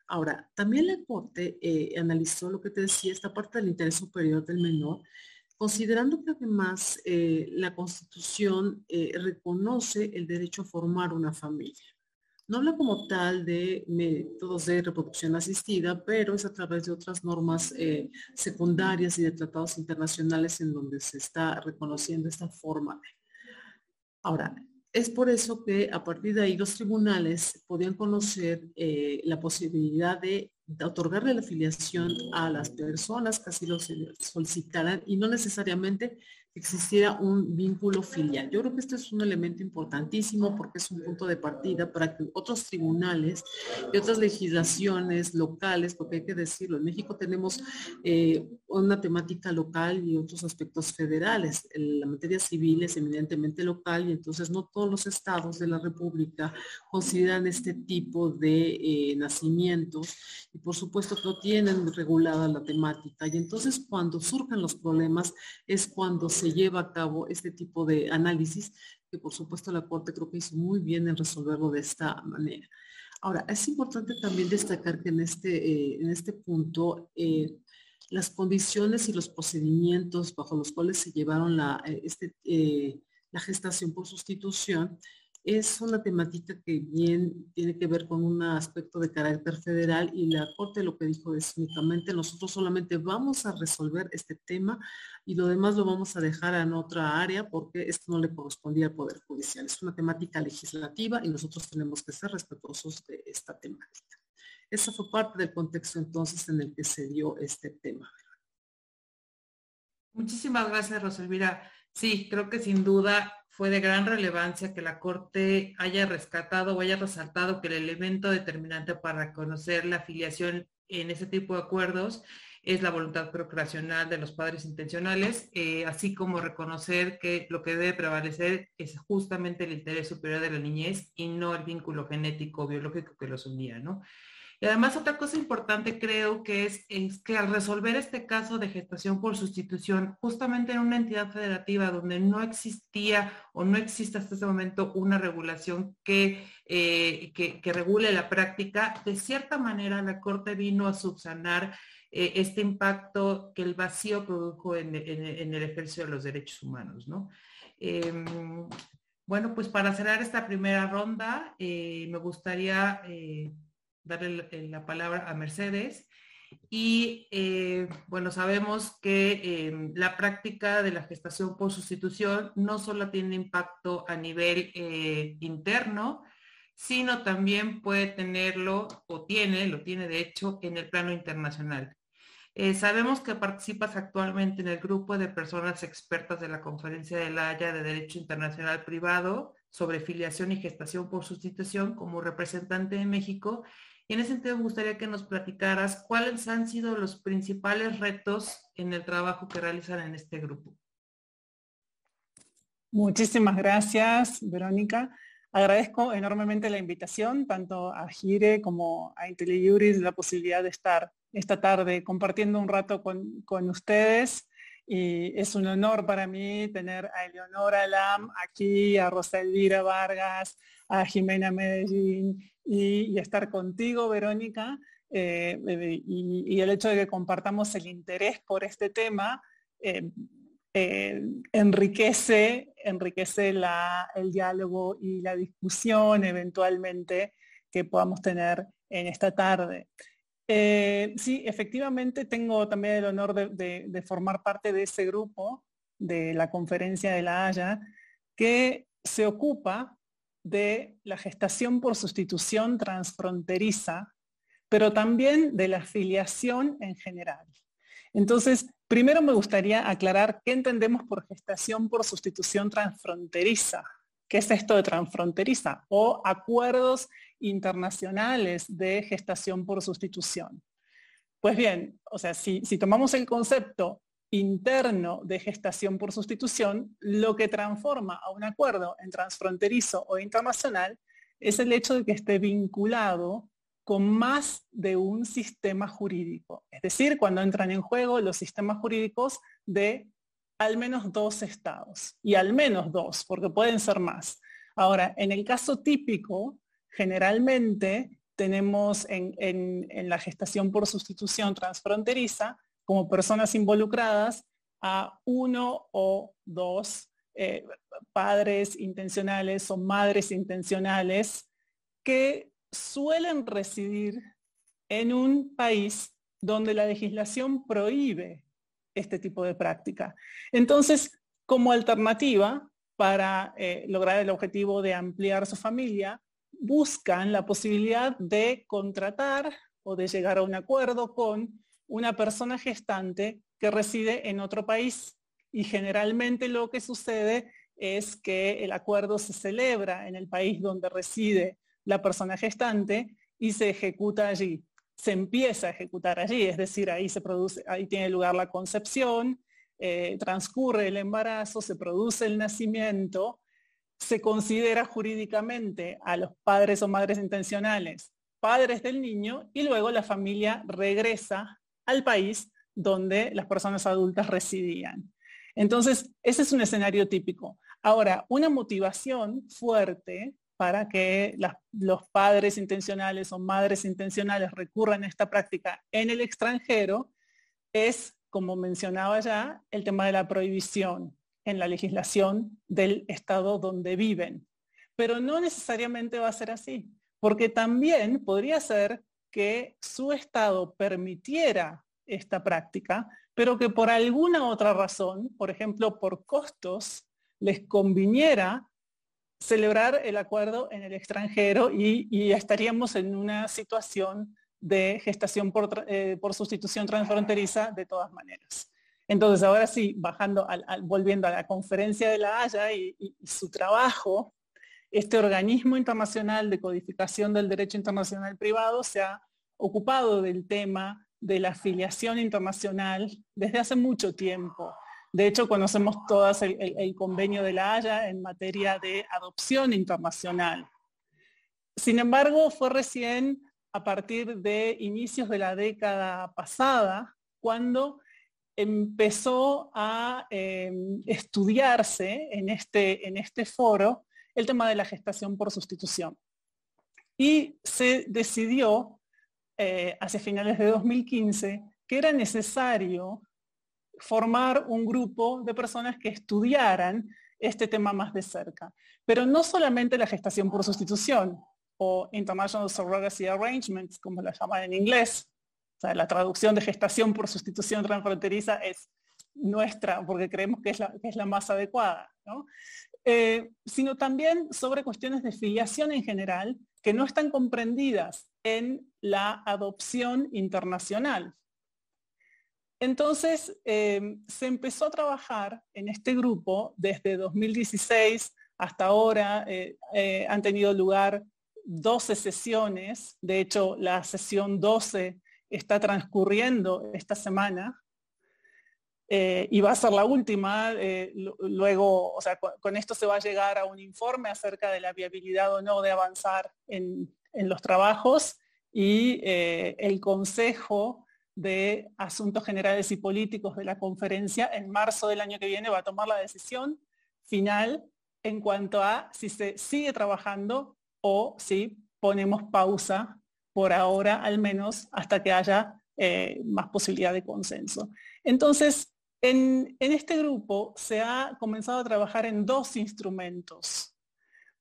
Ahora, también la Corte eh, analizó lo que te decía, esta parte del interés superior del menor, considerando que además eh, la Constitución eh, reconoce el derecho a formar una familia. No habla como tal de métodos de reproducción asistida, pero es a través de otras normas eh, secundarias y de tratados internacionales en donde se está reconociendo esta forma. Ahora, es por eso que a partir de ahí los tribunales podían conocer la posibilidad de de otorgarle la afiliación a las personas que así lo solicitaran y no necesariamente existiera un vínculo filial. Yo creo que este es un elemento importantísimo porque es un punto de partida para que otros tribunales y otras legislaciones locales, porque hay que decirlo, en México tenemos eh, una temática local y otros aspectos federales. La materia civil es eminentemente local y entonces no todos los estados de la República consideran este tipo de eh, nacimientos y por supuesto no tienen regulada la temática. Y entonces cuando surjan los problemas es cuando se se lleva a cabo este tipo de análisis, que por supuesto la Corte creo que hizo muy bien en resolverlo de esta manera. Ahora, es importante también destacar que en este, eh, en este punto, eh, las condiciones y los procedimientos bajo los cuales se llevaron la, eh, este, la gestación por sustitución es una temática que bien tiene que ver con un aspecto de carácter federal y la Corte lo que dijo es únicamente nosotros solamente vamos a resolver este tema y lo demás lo vamos a dejar en otra área porque esto no le correspondía al Poder Judicial. Es una temática legislativa y nosotros tenemos que ser respetuosos de esta temática. Esa fue parte del contexto entonces en el que se dio este tema. Muchísimas gracias, Roselvira. Sí, creo que sin duda fue de gran relevancia que la Corte haya rescatado o haya resaltado que el elemento determinante para reconocer la afiliación en ese tipo de acuerdos es la voluntad procreacional de los padres intencionales, eh, así como reconocer que lo que debe prevalecer es justamente el interés superior de la niñez y no el vínculo genético biológico que los unía, ¿no? Y además otra cosa importante creo que es, que al resolver este caso de gestación por sustitución, justamente en una entidad federativa donde no existía o no existe hasta ese momento una regulación que, eh, que, regule la práctica, de cierta manera la Corte vino a subsanar eh, este impacto que el vacío produjo en, el ejercicio de los derechos humanos, ¿no? Em, bueno, pues para cerrar esta primera ronda, eh, me gustaría darle la palabra a Mercedes. Y eh, bueno, sabemos que em, la práctica de la gestación por sustitución no solo tiene impacto a nivel eh, interno, sino también puede tenerlo, o tiene, lo tiene de hecho, en el plano internacional. Eh, sabemos que participas actualmente en el grupo de personas expertas de la Conferencia de la Haya de Derecho Internacional Privado sobre filiación y gestación por sustitución como representante de México en ese sentido me gustaría que nos platicaras cuáles han sido los principales retos en el trabajo que realizan en este grupo. Muchísimas gracias, Verónica. Agradezco enormemente la invitación, tanto a Gire como a IntelliJuris, la posibilidad de estar esta tarde compartiendo un rato con, con ustedes. Y es un honor para mí tener a Eleonora Lam aquí, a Rosa Elvira Vargas, a Jimena Medellín y, estar contigo, Verónica, eh, y, el hecho de que compartamos el interés por este tema eh, eh, enriquece, enriquece el diálogo y la discusión eventualmente que podamos tener en esta tarde. sí, efectivamente tengo también el honor de, de, formar parte de ese grupo de la conferencia de la Haya que se ocupa de la gestación por sustitución transfronteriza, pero también de la afiliación en general. Entonces, primero me gustaría aclarar qué entendemos por gestación por sustitución transfronteriza. ¿Qué es esto de transfronteriza? O acuerdos internacionales de gestación por sustitución. Pues bien, o sea, si, si tomamos el concepto interno de gestación por sustitución, lo que transforma a un acuerdo en transfronterizo o internacional es el hecho de que esté vinculado con más de un sistema jurídico. Es decir, cuando entran en juego los sistemas jurídicos de al menos dos estados, y al menos dos, porque pueden ser más. Ahora, en el caso típico, generalmente tenemos en, la gestación por sustitución transfronteriza como personas involucradas a uno o dos eh, padres intencionales o madres intencionales que suelen residir en un país donde la legislación prohíbe este tipo de práctica. Entonces, como alternativa para eh, lograr el objetivo de ampliar su familia, buscan la posibilidad de contratar o de llegar a un acuerdo con una persona gestante que reside en otro país. Y generalmente lo que sucede es que el acuerdo se celebra en el país donde reside la persona gestante y se ejecuta allí. Se empieza a ejecutar allí, es decir, ahí se produce, ahí tiene lugar la concepción, eh, transcurre el embarazo, se produce el nacimiento, se considera jurídicamente a los padres o madres intencionales padres del niño y luego la familia regresa al país donde las personas adultas residían. Entonces, ese es un escenario típico. Ahora, una motivación fuerte para que los padres intencionales o madres intencionales recurran a esta práctica en el extranjero es, como mencionaba ya, el tema de la prohibición en la legislación del estado donde viven. Pero no necesariamente va a ser así, porque también podría ser que su estado permitiera esta práctica, pero que por alguna otra razón, por ejemplo, por costos, les conviniera celebrar el acuerdo en el extranjero y, estaríamos en una situación de gestación por, eh, sustitución transfronteriza de todas maneras. Entonces, ahora sí, bajando, volviendo a la conferencia de la Haya y, su trabajo, este organismo internacional de codificación del derecho internacional privado se ha ocupado del tema de la afiliación internacional desde hace mucho tiempo. De hecho, conocemos todas el, convenio de la Haya en materia de adopción internacional. Sin embargo, fue recién a partir de inicios de la década pasada cuando empezó a em, estudiarse en este, en este foro el tema de la gestación por sustitución. Y se decidió eh, hacia finales de 2015 que era necesario formar un grupo de personas que estudiaran este tema más de cerca. Pero no solamente la gestación por sustitución o International Surrogacy Arrangements, como la llaman en inglés. O sea, la traducción de gestación por sustitución transfronteriza es nuestra, porque creemos que es la, es la más adecuada, eh, sino también sobre cuestiones de filiación en general que no están comprendidas en la adopción internacional. Entonces, em, se empezó a trabajar en este grupo desde 2016 hasta ahora. Eh, eh, han tenido lugar 12 sesiones. De hecho, la sesión 12 está transcurriendo esta semana. Eh, y va a ser la última. luego, o sea, con, esto se va a llegar a un informe acerca de la viabilidad o no de avanzar en, en los trabajos y el Consejo de Asuntos Generales y Políticos de la conferencia en marzo del año que viene va a tomar la decisión final en cuanto a si se sigue trabajando o si ponemos pausa por ahora al menos hasta que haya eh, más posibilidad de consenso. Entonces, en, este grupo se ha comenzado a trabajar en dos instrumentos.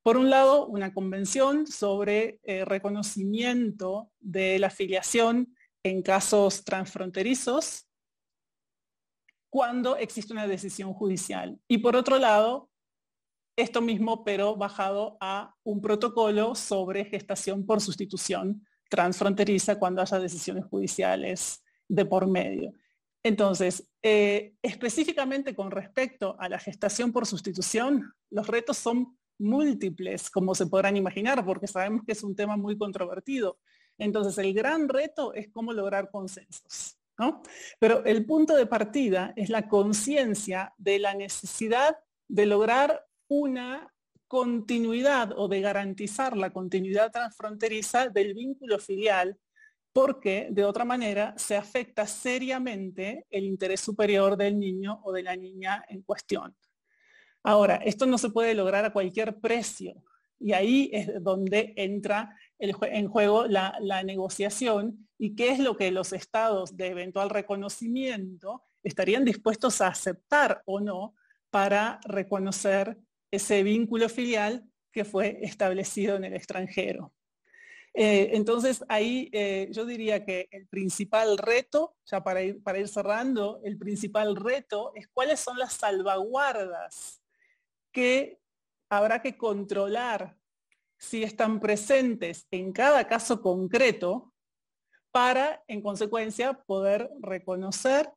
Por un lado, una convención sobre eh, reconocimiento de la afiliación en casos transfronterizos cuando existe una decisión judicial. Y por otro lado, esto mismo, pero bajado a un protocolo sobre gestación por sustitución transfronteriza cuando haya decisiones judiciales de por medio. Entonces, eh, específicamente con respecto a la gestación por sustitución, los retos son múltiples, como se podrán imaginar, porque sabemos que es un tema muy controvertido. Entonces, el gran reto es cómo lograr consensos. ¿no? Pero el punto de partida es la conciencia de la necesidad de lograr una continuidad o de garantizar la continuidad transfronteriza del vínculo filial porque de otra manera se afecta seriamente el interés superior del niño o de la niña en cuestión. Ahora, esto no se puede lograr a cualquier precio y ahí es donde entra en juego la, negociación y qué es lo que los estados de eventual reconocimiento estarían dispuestos a aceptar o no para reconocer ese vínculo filial que fue establecido en el extranjero. Eh, entonces ahí eh, yo diría que el principal reto, ya para ir, para ir cerrando, el principal reto es cuáles son las salvaguardas que habrá que controlar si están presentes en cada caso concreto para, en consecuencia, poder reconocer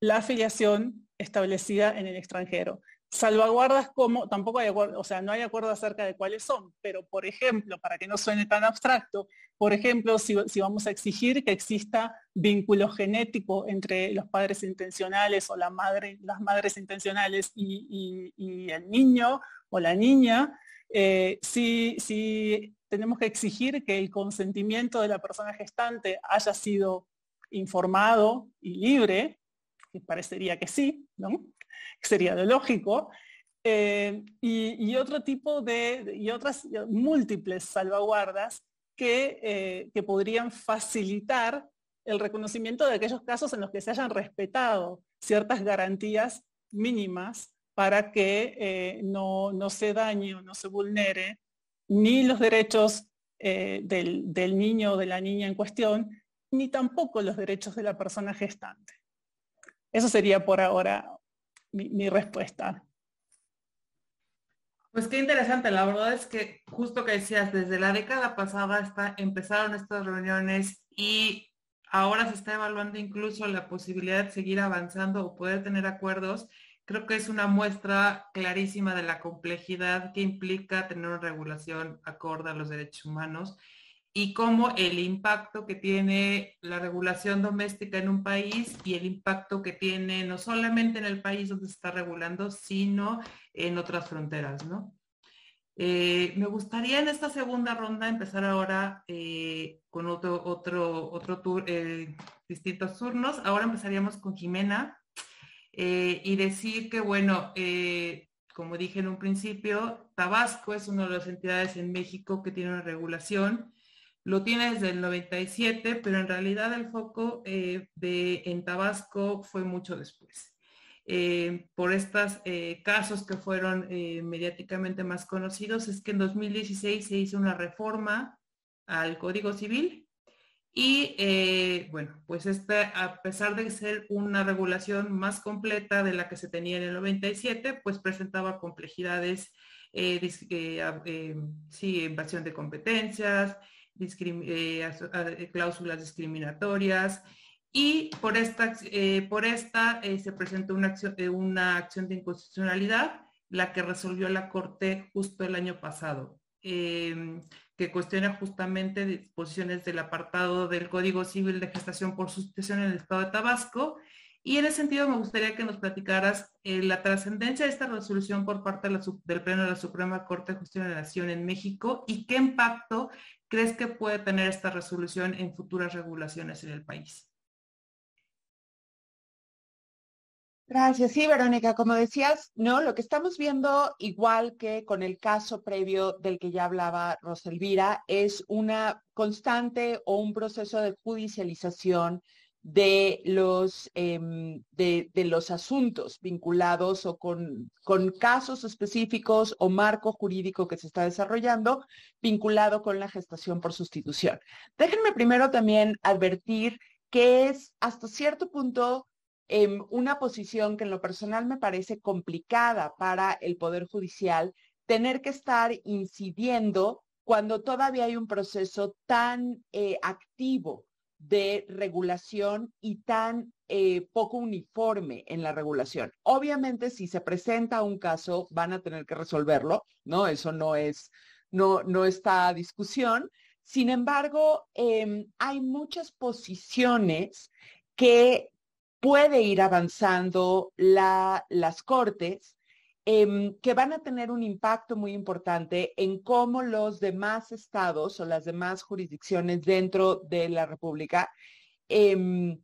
la afiliación establecida en el extranjero. Salvaguardas como, tampoco hay acuerdo, o sea, no hay acuerdo acerca de cuáles son, pero por ejemplo, para que no suene tan abstracto, por ejemplo, si, vamos a exigir que exista vínculo genético entre los padres intencionales o la madre, las madres intencionales y el niño o la niña, eh, si, tenemos que exigir que el consentimiento de la persona gestante haya sido informado y libre, que parecería que sí, ¿no? Sería lo lógico. Eh, y, otro tipo de, y otras múltiples salvaguardas que, eh, que podrían facilitar el reconocimiento de aquellos casos en los que se hayan respetado ciertas garantías mínimas para que eh, no, no, se dañe o no se vulnere ni los derechos del, del niño o de la niña en cuestión, ni tampoco los derechos de la persona gestante. Eso sería por ahora mi, respuesta. Pues qué interesante, la verdad es que justo que decías, desde la década pasada está, empezaron estas reuniones y ahora se está evaluando incluso la posibilidad de seguir avanzando o poder tener acuerdos. Creo que es una muestra clarísima de la complejidad que implica tener una regulación acorde a los derechos humanos y cómo el impacto que tiene la regulación doméstica en un país y el impacto que tiene no solamente en el país donde se está regulando, sino en otras fronteras, ¿no? Eh, me gustaría en esta segunda ronda empezar ahora eh, con otro, otro, otro tour, eh, distintos turnos. Ahora empezaríamos con Jimena y decir que, bueno, como dije en un principio, Tabasco es una de las entidades en México que tiene una regulación lo tiene desde el 97, pero en realidad el foco eh, de, en Tabasco fue mucho después. Eh, por estos eh, casos que fueron mediáticamente más conocidos, es que en 2016 se hizo una reforma al Código Civil y bueno, pues esta, a pesar de ser una regulación más completa de la que se tenía en el 97, pues presentaba complejidades, sí, invasión de competencias, eh, eh, cláusulas discriminatorias y por esta, eh, por esta se presentó una acción, una acción de inconstitucionalidad, la que resolvió la Corte justo el año pasado, em, que cuestiona justamente disposiciones del apartado del Código Civil de Gestación por Sustitución en el Estado de Tabasco. Y en ese sentido me gustaría que nos platicaras la trascendencia de esta resolución por parte del Pleno de la Suprema Corte de Justicia de la Nación en México y qué impacto crees que puede tener esta resolución en futuras regulaciones en el país? Gracias. Sí, Verónica, como decías, no, lo que estamos viendo, igual que con el caso previo del que ya hablaba Roselvira, es una constante o un proceso de judicialización de los, em, de, los asuntos vinculados o con, con, casos específicos o marco jurídico que se está desarrollando vinculado con la gestación por sustitución. Déjenme primero también advertir que es hasta cierto punto em, una posición que en lo personal me parece complicada para el Poder Judicial tener que estar incidiendo cuando todavía hay un proceso tan eh, activo de regulación y tan eh, poco uniforme en la regulación. Obviamente, si se presenta un caso, van a tener que resolverlo, ¿no? Eso no es, no, no está discusión. Sin embargo, em, hay muchas posiciones que puede ir avanzando la, las cortes Em, que van a tener un impacto muy importante en cómo los demás estados o las demás jurisdicciones dentro de la República em,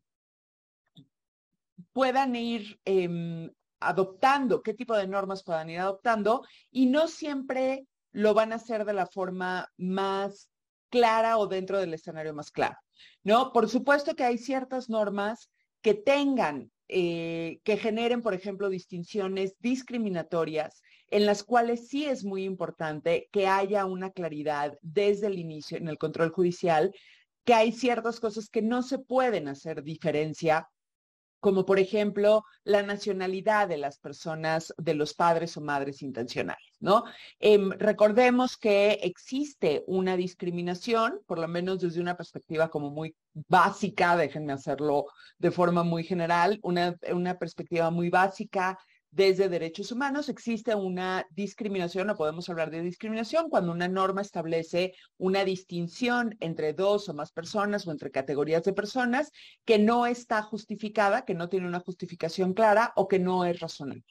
puedan ir em, adoptando, qué tipo de normas puedan ir adoptando y no siempre lo van a hacer de la forma más clara o dentro del escenario más claro. ¿No? Por supuesto que hay ciertas normas que tengan eh, que generen, por ejemplo, distinciones discriminatorias en las cuales sí es muy importante que haya una claridad desde el inicio en el control judicial, que hay ciertas cosas que no se pueden hacer diferencia como por ejemplo la nacionalidad de las personas, de los padres o madres intencionales, ¿no? Em, recordemos que existe una discriminación, por lo menos desde una perspectiva como muy básica, déjenme hacerlo de forma muy general, una, una perspectiva muy básica desde derechos humanos existe una discriminación, no podemos hablar de discriminación, cuando una norma establece una distinción entre dos o más personas o entre categorías de personas que no está justificada, que no tiene una justificación clara o que no es razonable.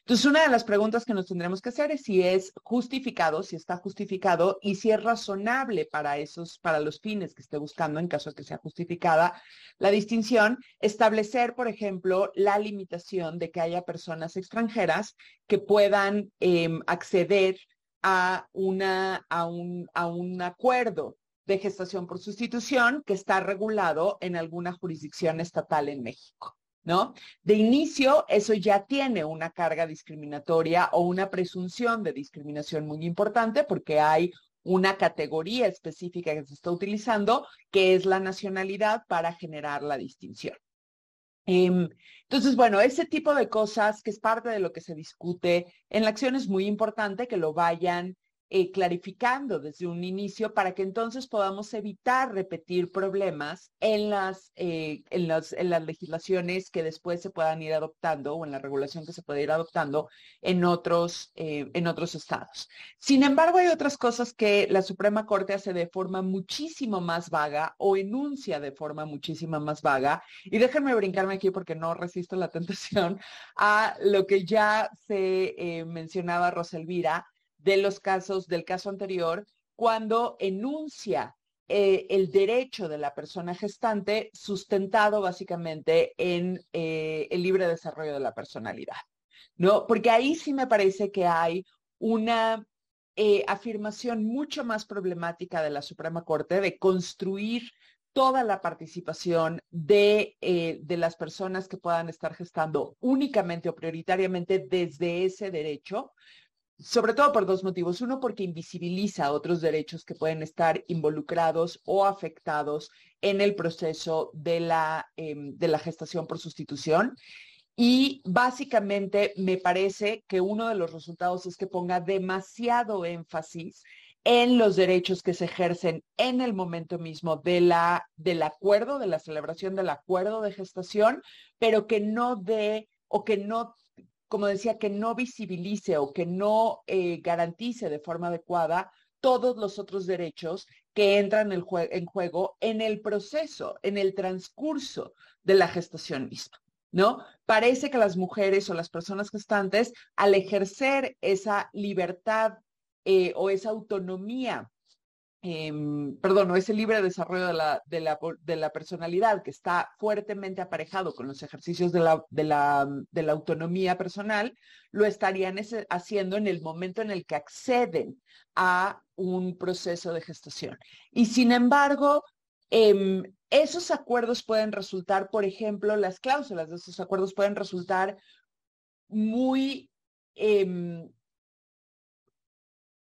Entonces, una de las preguntas que nos tendremos que hacer es si es justificado, si está justificado y si es razonable para esos, para los fines que esté buscando en caso de que sea justificada la distinción, establecer, por ejemplo, la limitación de que haya personas extranjeras que puedan em, acceder a, una, a, un, a un acuerdo de gestación por sustitución que está regulado en alguna jurisdicción estatal en México. ¿No? De inicio, eso ya tiene una carga discriminatoria o una presunción de discriminación muy importante porque hay una categoría específica que se está utilizando, que es la nacionalidad para generar la distinción. Em, entonces, bueno, ese tipo de cosas que es parte de lo que se discute en la acción es muy importante que lo vayan eh, clarificando desde un inicio para que entonces podamos evitar repetir problemas en las, eh, en, las, en las legislaciones que después se puedan ir adoptando o en la regulación que se pueda ir adoptando en otros, eh, en otros estados. Sin embargo, hay otras cosas que la Suprema Corte hace de forma muchísimo más vaga o enuncia de forma muchísimo más vaga. Y déjenme brincarme aquí porque no resisto la tentación a lo que ya se mencionaba Roselvira de los casos del caso anterior cuando enuncia eh, el derecho de la persona gestante sustentado básicamente en eh, el libre desarrollo de la personalidad, ¿no? Porque ahí sí me parece que hay una eh, afirmación mucho más problemática de la Suprema Corte de construir toda la participación de, de, las personas que puedan estar gestando únicamente o prioritariamente desde ese derecho, sobre todo por dos motivos. Uno, porque invisibiliza otros derechos que pueden estar involucrados o afectados en el proceso de la, em, de la gestación por sustitución. Y básicamente me parece que uno de los resultados es que ponga demasiado énfasis en los derechos que se ejercen en el momento mismo de la, del acuerdo, de la celebración del acuerdo de gestación, pero que no dé o que no como decía, que no visibilice o que no eh, garantice de forma adecuada todos los otros derechos que entran en, juego en el proceso, en el transcurso de la gestación misma. ¿no? Parece que las mujeres o las personas gestantes, al ejercer esa libertad eh, o esa autonomía Em, perdón, o ese libre desarrollo de la, personalidad que está fuertemente aparejado con los ejercicios de la autonomía personal, lo estarían haciendo en el momento en el que acceden a un proceso de gestación. Y sin embargo, em, esos acuerdos pueden resultar, por ejemplo, las cláusulas de esos acuerdos pueden resultar muy em,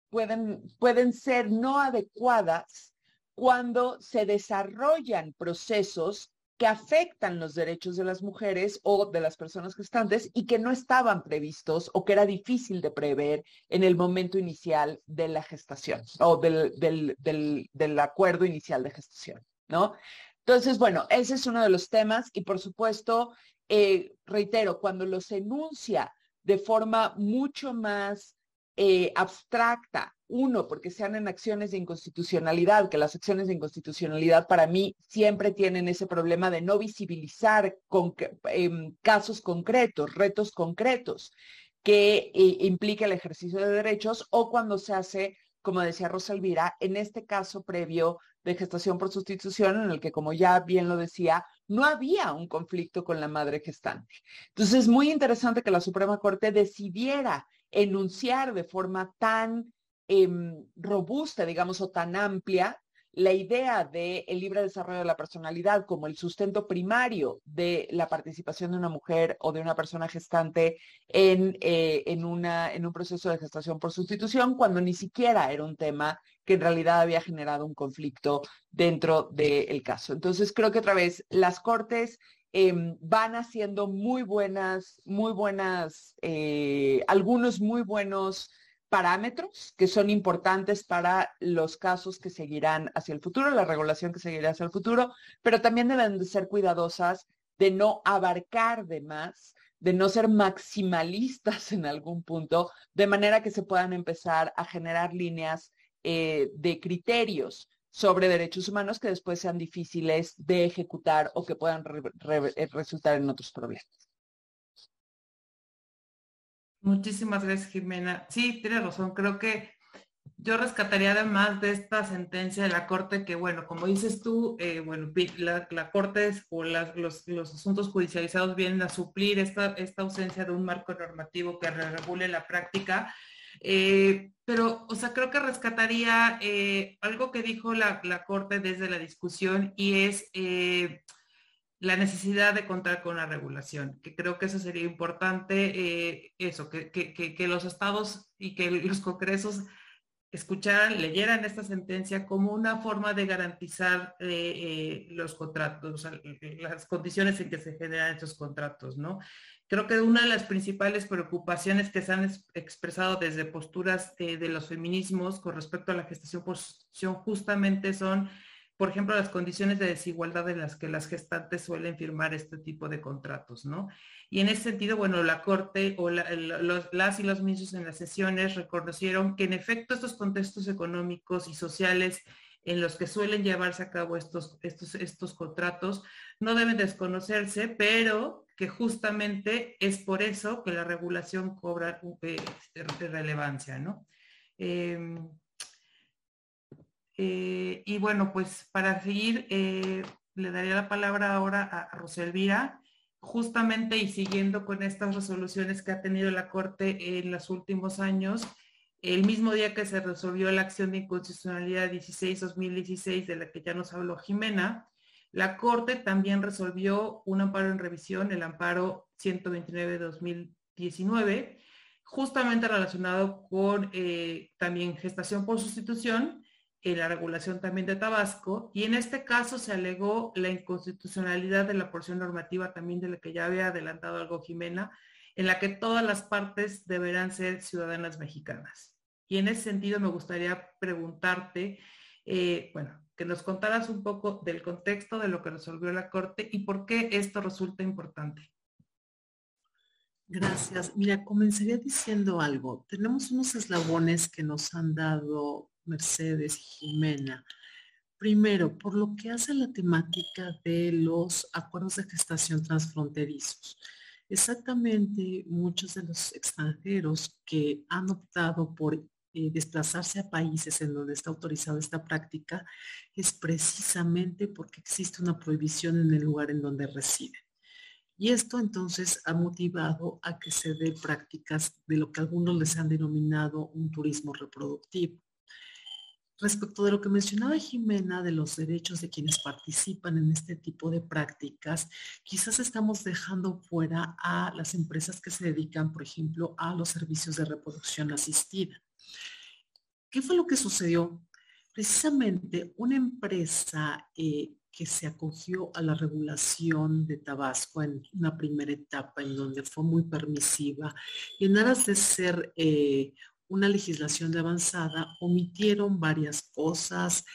pueden, pueden ser no adecuadas cuando se desarrollan procesos que afectan los derechos de las mujeres o de las personas gestantes y que no estaban previstos o que era difícil de prever en el momento inicial de la gestación o del, del, del, acuerdo inicial de gestación, ¿no? Entonces, bueno, ese es uno de los temas y por supuesto, eh, reitero, cuando los enuncia de forma mucho más eh, abstracta. Uno, porque sean en acciones de inconstitucionalidad, que las acciones de inconstitucionalidad para mí siempre tienen ese problema de no visibilizar con, em, casos concretos, retos concretos que eh, implica el ejercicio de derechos o cuando se hace, como decía Rosa Elvira, en este caso previo de gestación por sustitución, en el que, como ya bien lo decía, no había un conflicto con la madre gestante. Entonces, es muy interesante que la Suprema Corte decidiera enunciar de forma tan em, robusta, digamos, o tan amplia la idea del el libre desarrollo de la personalidad como el sustento primario de la participación de una mujer o de una persona gestante en, eh, en, una, en un proceso de gestación por sustitución, cuando ni siquiera era un tema que en realidad había generado un conflicto dentro del caso. Entonces, creo que otra vez las cortes Em, van haciendo muy buenas, muy buenas, eh, algunos muy buenos parámetros que son importantes para los casos que seguirán hacia el futuro, la regulación que seguirá hacia el futuro, pero también deben de ser cuidadosas de no abarcar de más, de no ser maximalistas en algún punto, de manera que se puedan empezar a generar líneas eh, de criterios sobre derechos humanos que después sean difíciles de ejecutar o que puedan eh, resultar en otros problemas. Muchísimas gracias, Jimena. Sí, tiene razón. Creo que yo rescataría además de esta sentencia de la Corte que, bueno, como dices tú, eh, bueno, la, Corte o los, asuntos judicializados vienen a suplir esta, esta ausencia de un marco normativo que regule la práctica. Eh, pero, o sea, creo que rescataría eh, algo que dijo la, Corte desde la discusión y es la necesidad de contar con la regulación, que creo que eso sería importante, eso, que, que, los estados y que los congresos escucharan, leyeran esta sentencia como una forma de garantizar eh, eh, los contratos, las condiciones en que se generan estos contratos, ¿no? Creo que una de las principales preocupaciones que se han expresado desde posturas eh, de los feminismos con respecto a la gestación por justamente son por ejemplo, las condiciones de desigualdad en las que las gestantes suelen firmar este tipo de contratos, ¿no? Y en ese sentido, bueno, la Corte o las y los ministros en las sesiones reconocieron que en efecto estos contextos económicos y sociales en los que suelen llevarse a cabo estos, estos, estos contratos no deben desconocerse, pero que justamente es por eso que la regulación cobra eh, relevancia, ¿no? Em, eh, y bueno, pues para seguir, eh, le daría la palabra ahora a, Roselvira, justamente y siguiendo con estas resoluciones que ha tenido la Corte en los últimos años, el mismo día que se resolvió la acción de inconstitucionalidad 16-2016 de la que ya nos habló Jimena, la Corte también resolvió un amparo en revisión, el amparo 129-2019, justamente relacionado con eh, también gestación por sustitución, en la regulación también de Tabasco y en este caso se alegó la inconstitucionalidad de la porción normativa también de la que ya había adelantado algo Jimena, en la que todas las partes deberán ser ciudadanas mexicanas. Y en ese sentido me gustaría preguntarte, eh, bueno, que nos contaras un poco del contexto de lo que resolvió la Corte y por qué esto resulta importante. Gracias. Mira, comenzaría diciendo algo. Tenemos unos eslabones que nos han dado Mercedes y Jimena. Primero, por lo que hace la temática de los acuerdos de gestación transfronterizos. Exactamente, muchos de los extranjeros que han optado por eh, desplazarse a países en donde está autorizada esta práctica es precisamente porque existe una prohibición en el lugar en donde residen. Y esto entonces ha motivado a que se dé prácticas de lo que algunos les han denominado un turismo reproductivo. Respecto de lo que mencionaba Jimena de los derechos de quienes participan en este tipo de prácticas, quizás estamos dejando fuera a las empresas que se dedican, por ejemplo, a los servicios de reproducción asistida. ¿Qué fue lo que sucedió? Precisamente una empresa eh, que se acogió a la regulación de Tabasco en una primera etapa en donde fue muy permisiva y en aras de ser eh, una legislación de avanzada, omitieron varias cosas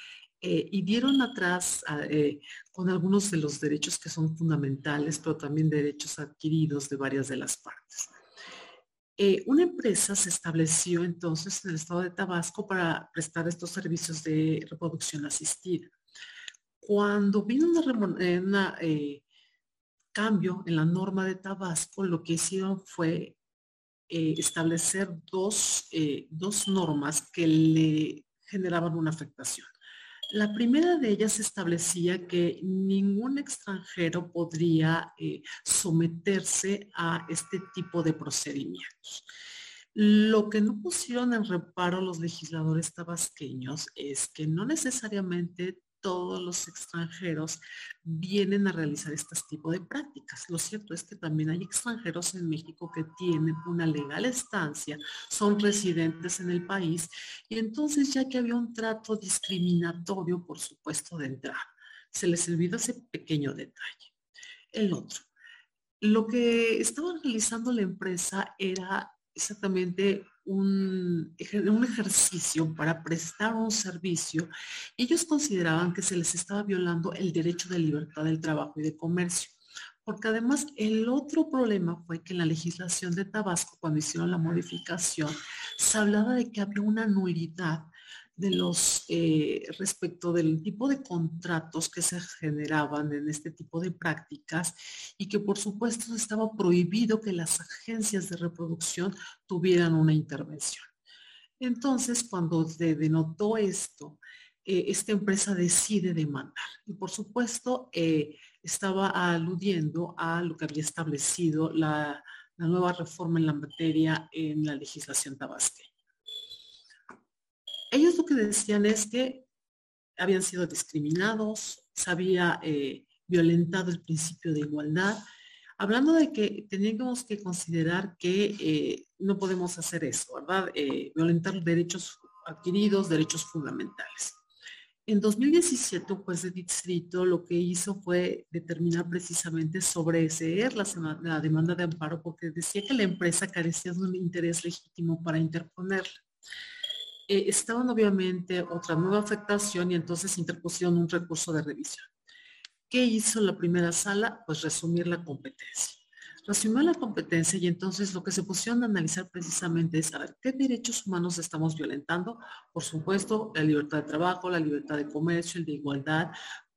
eh, y dieron atrás eh, con algunos de los derechos que son fundamentales, pero también derechos adquiridos de varias de las partes. Eh, una empresa se estableció entonces en el estado de Tabasco para prestar estos servicios de reproducción asistida. Cuando vino un cambio en la norma de Tabasco, lo que hicieron fue eh, establecer dos, eh, dos normas que le generaban una afectación. La primera de ellas establecía que ningún extranjero podría eh, someterse a este tipo de procedimientos. Lo que no pusieron en reparo los legisladores tabasqueños es que no necesariamente todos los extranjeros vienen a realizar este tipo de prácticas. Lo cierto es que también hay extranjeros en México que tienen una legal estancia, son residentes en el país y entonces ya que había un trato discriminatorio, por supuesto, de entrada, se les olvidó ese pequeño detalle. El otro, lo que estaba realizando la empresa era exactamente un, ejercicio para prestar un servicio, ellos consideraban que se les estaba violando el derecho de libertad del trabajo y de comercio. Porque además el otro problema fue que en la legislación de Tabasco, cuando hicieron la modificación, se hablaba de que había una nulidad de los eh, respecto del tipo de contratos que se generaban en este tipo de prácticas y que por supuesto estaba prohibido que las agencias de reproducción tuvieran una intervención. Entonces, cuando se denotó esto, eh, esta empresa decide demandar. Y por supuesto, eh, estaba aludiendo a lo que había establecido la, la nueva reforma en la materia en la legislación tabasqueña. Ellos lo que decían es que habían sido discriminados, se había eh, violentado el principio de igualdad, hablando de que teníamos que considerar que eh, no podemos hacer eso, ¿verdad? Eh, violentar derechos adquiridos, derechos fundamentales. En 2017, un juez de distrito lo que hizo fue determinar precisamente sobreseer la, la demanda de amparo porque decía que la empresa carecía de un interés legítimo para interponerla. Eh, estaban obviamente otra nueva afectación y entonces interpusieron un recurso de revisión. ¿Qué hizo la primera sala? Pues resumir la competencia. Resumió la competencia y entonces lo que se pusieron a analizar precisamente es saber qué derechos humanos estamos violentando. Por supuesto, la libertad de trabajo, la libertad de comercio, el de igualdad,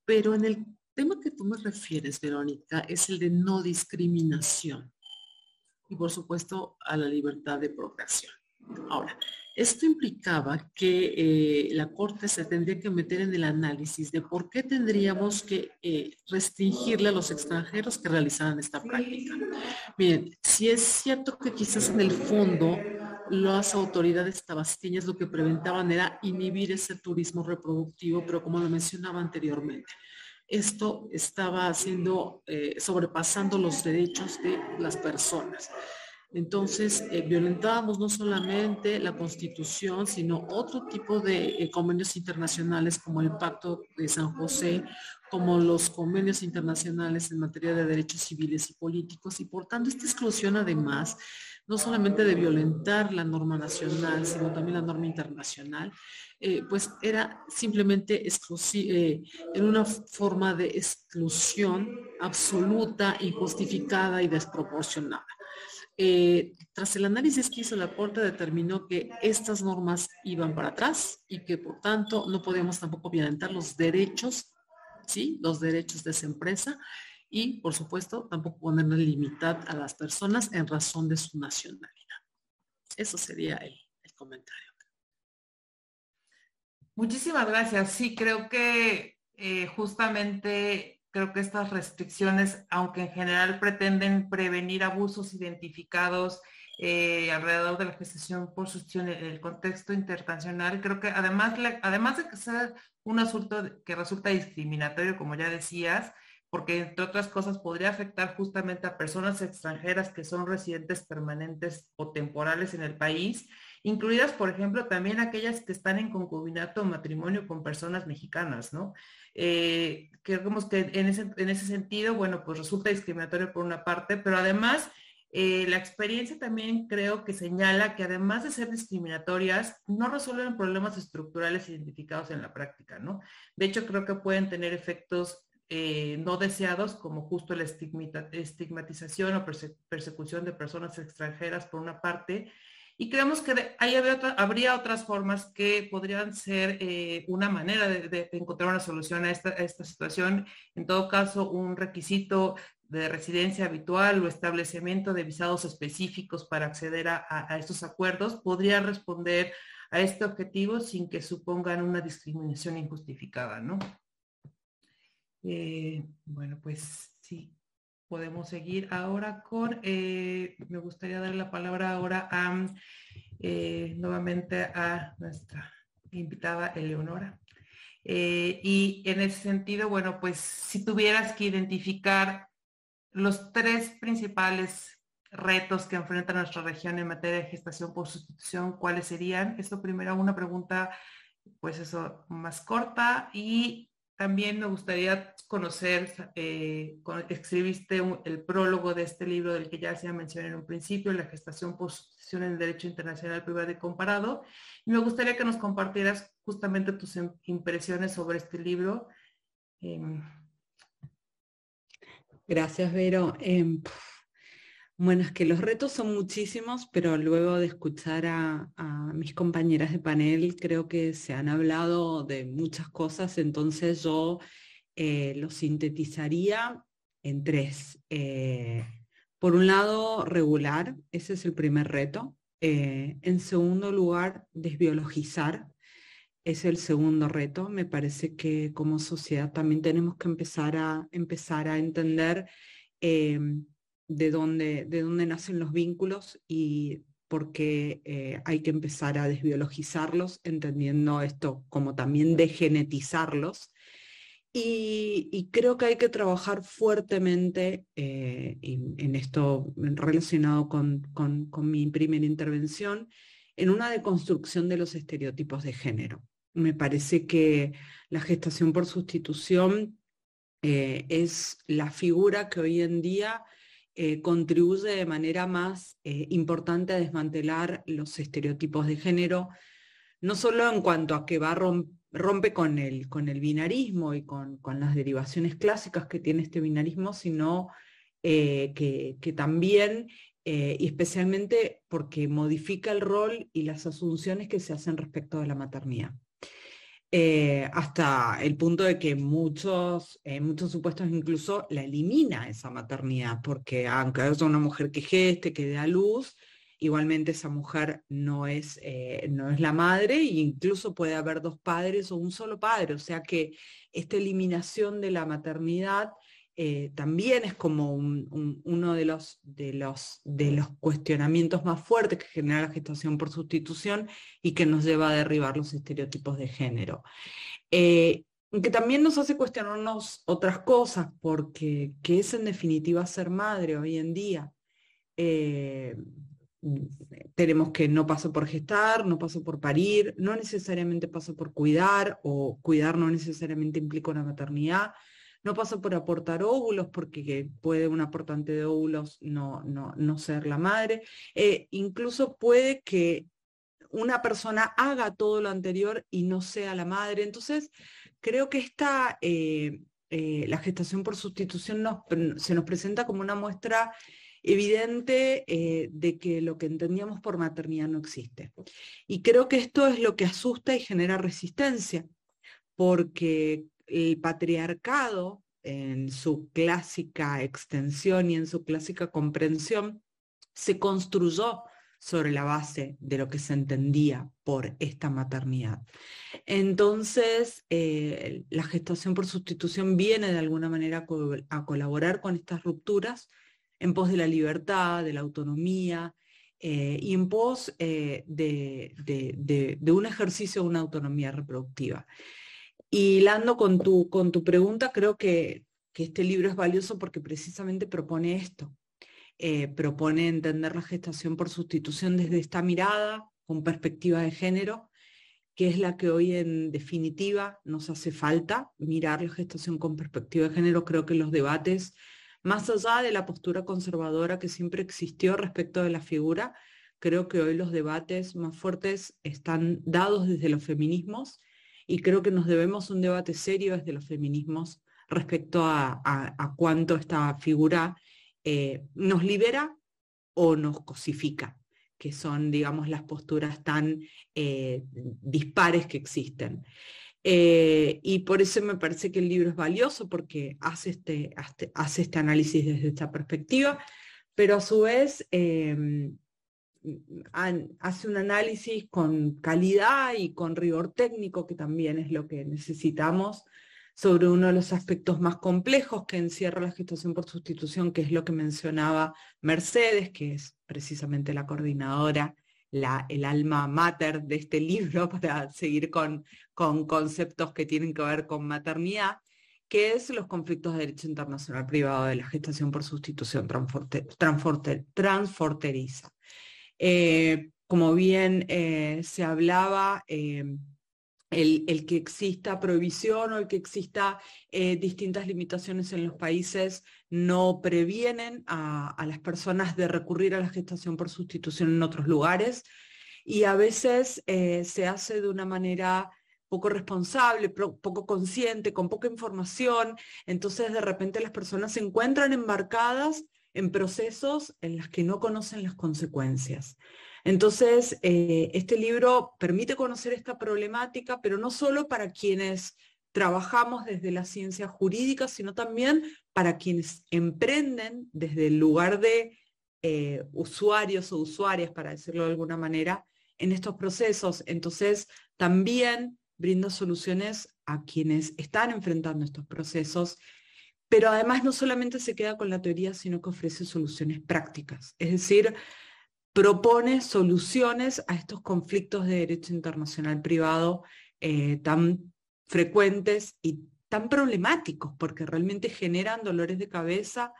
pero en el tema que tú me refieres, Verónica, es el de no discriminación y por supuesto a la libertad de procreación. Ahora, esto implicaba que eh, la Corte se tendría que meter en el análisis de por qué tendríamos que eh, restringirle a los extranjeros que realizaran esta práctica. Miren, si es cierto que quizás en el fondo las autoridades tabasqueñas lo que preventaban era inhibir ese turismo reproductivo, pero como lo mencionaba anteriormente, esto estaba haciendo, eh, sobrepasando los derechos de las personas. Entonces, eh, violentábamos no solamente la Constitución, sino otro tipo de eh, convenios internacionales como el Pacto de San José, como los convenios internacionales en materia de derechos civiles y políticos. Y por tanto, esta exclusión además, no solamente de violentar la norma nacional, sino también la norma internacional, eh, pues era simplemente en una forma de exclusión absoluta, injustificada y desproporcionada. Eh, tras el análisis que hizo la Corte determinó que estas normas iban para atrás y que por tanto no podíamos tampoco violentar los derechos, ¿sí? Los derechos de esa empresa y por supuesto tampoco ponerle limitad a las personas en razón de su nacionalidad. Eso sería el, el comentario. Muchísimas gracias. Sí, creo que eh, justamente Creo que estas restricciones, aunque en general pretenden prevenir abusos identificados eh, alrededor de la gestación por sustitución en el contexto internacional, creo que además, además de que sea un asunto que resulta discriminatorio, como ya decías, porque entre otras cosas podría afectar justamente a personas extranjeras que son residentes permanentes o temporales en el país, incluidas, por ejemplo, también aquellas que están en concubinato o matrimonio con personas mexicanas, ¿no? Eh, creemos que en ese, en ese sentido, bueno, pues resulta discriminatorio por una parte, pero además eh, la experiencia también creo que señala que además de ser discriminatorias, no resuelven problemas estructurales identificados en la práctica, ¿no? De hecho, creo que pueden tener efectos eh, no deseados, como justo la estigmatización o persecución de personas extranjeras por una parte, y creemos que ahí habría, otras formas que podrían ser eh, una manera de, encontrar una solución a esta, situación. En todo caso, un requisito de residencia habitual o establecimiento de visados específicos para acceder a, estos acuerdos podría responder a este objetivo sin que supongan una discriminación injustificada, ¿no? Eh, bueno, pues sí, podemos seguir ahora con, eh, me gustaría dar la palabra ahora a, eh, nuevamente a nuestra invitada Eleonora. Eh, y en ese sentido, bueno, pues si tuvieras que identificar los tres principales retos que enfrenta nuestra región en materia de gestación por sustitución, ¿cuáles serían? Esto primero una pregunta, pues eso, más corta y también me gustaría conocer, eh, escribiste el prólogo de este libro del que ya se mencioné en un principio, La gestación por sustitución en derecho internacional privado y comparado. Y me gustaría que nos compartieras justamente tus impresiones sobre este libro. Em, Gracias, Vero. Em, Bueno, es que los retos son muchísimos, pero luego de escuchar a, mis compañeras de panel, creo que se han hablado de muchas cosas, entonces yo eh, lo sintetizaría en tres. Eh, por un lado, regular, ese es el primer reto. Eh, en segundo lugar, desbiologizar, es el segundo reto. Me parece que como sociedad también tenemos que empezar a, empezar a entender de dónde, de dónde nacen los vínculos y por qué eh, hay que empezar a desbiologizarlos, entendiendo esto como también degenetizarlos. Y, y creo que hay que trabajar fuertemente eh, en, esto relacionado con, con, mi primera intervención, en una deconstrucción de los estereotipos de género. Me parece que la gestación por sustitución eh, es la figura que hoy en día eh, contribuye de manera más eh, importante a desmantelar los estereotipos de género, no solo en cuanto a que va rompe con el, con el binarismo y con, las derivaciones clásicas que tiene este binarismo, sino eh, que, que, también, y especialmente porque modifica el rol y las asunciones que se hacen respecto de la maternidad. Eh, hasta el punto de que muchos, en muchos supuestos incluso la elimina esa maternidad, porque aunque haya una mujer que geste, que dé a luz, igualmente esa mujer no es, eh, no es la madre e incluso puede haber dos padres o un solo padre, o sea que esta eliminación de la maternidad eh, también es como uno de los, de, los, de los cuestionamientos más fuertes que genera la gestación por sustitución y que nos lleva a derribar los estereotipos de género. Eh, que también nos hace cuestionarnos otras cosas, porque ¿qué es en definitiva ser madre hoy en día? Eh, tenemos que no paso por gestar, no paso por parir, no necesariamente paso por cuidar, o cuidar no necesariamente implica una maternidad no pasa por aportar óvulos porque puede un aportante de óvulos no, no, no ser la madre. Eh, incluso puede que una persona haga todo lo anterior y no sea la madre. Entonces, creo que esta, eh, eh, la gestación por sustitución se nos presenta como una muestra evidente de que lo que entendíamos por maternidad no existe. Y creo que esto es lo que asusta y genera resistencia, porque el patriarcado en su clásica extensión y en su clásica comprensión se construyó sobre la base de lo que se entendía por esta maternidad. Entonces, eh, la gestación por sustitución viene de alguna manera a, colaborar con estas rupturas en pos de la libertad, de la autonomía eh, y en pos eh, de, de, un ejercicio de una autonomía reproductiva. Y Lando, con tu, con tu pregunta, creo que, este libro es valioso porque precisamente propone esto. Eh, propone entender la gestación por sustitución desde esta mirada, con perspectiva de género, que es la que hoy en definitiva nos hace falta, mirar la gestación con perspectiva de género. Creo que los debates, más allá de la postura conservadora que siempre existió respecto de la figura, creo que hoy los debates más fuertes están dados desde los feminismos y creo que nos debemos un debate serio desde los feminismos respecto a, cuánto esta figura eh, nos libera o nos cosifica, que son, digamos, las posturas tan eh, dispares que existen. Eh, y por eso me parece que el libro es valioso porque hace este, hace este análisis desde esta perspectiva, pero a su vez em, hace un análisis con calidad y con rigor técnico, que también es lo que necesitamos, sobre uno de los aspectos más complejos que encierra la gestación por sustitución, que es lo que mencionaba Mercedes, que es precisamente la coordinadora, la, el alma mater de este libro, para seguir con, con conceptos que tienen que ver con maternidad, que es los conflictos de derecho internacional privado de la gestación por sustitución transforteriza. Eh, como bien eh, se hablaba, eh, el, que exista prohibición o el que exista distintas limitaciones en los países no previenen a, las personas de recurrir a la gestación por sustitución en otros lugares. Y a veces se hace de una manera poco responsable, poco consciente, con poca información, entonces de repente las personas se encuentran embarcadas en procesos en los que no conocen las consecuencias. Entonces, eh, este libro permite conocer esta problemática, pero no solo para quienes trabajamos desde la ciencia jurídica, sino también para quienes emprenden desde el lugar de eh, usuarios o usuarias, para decirlo de alguna manera, en estos procesos. Entonces, también brinda soluciones a quienes están enfrentando estos procesos, pero además no solamente se queda con la teoría, sino que ofrece soluciones prácticas. Es decir, propone soluciones a estos conflictos de derecho internacional privado eh, tan frecuentes y tan problemáticos, porque realmente generan dolores de cabeza,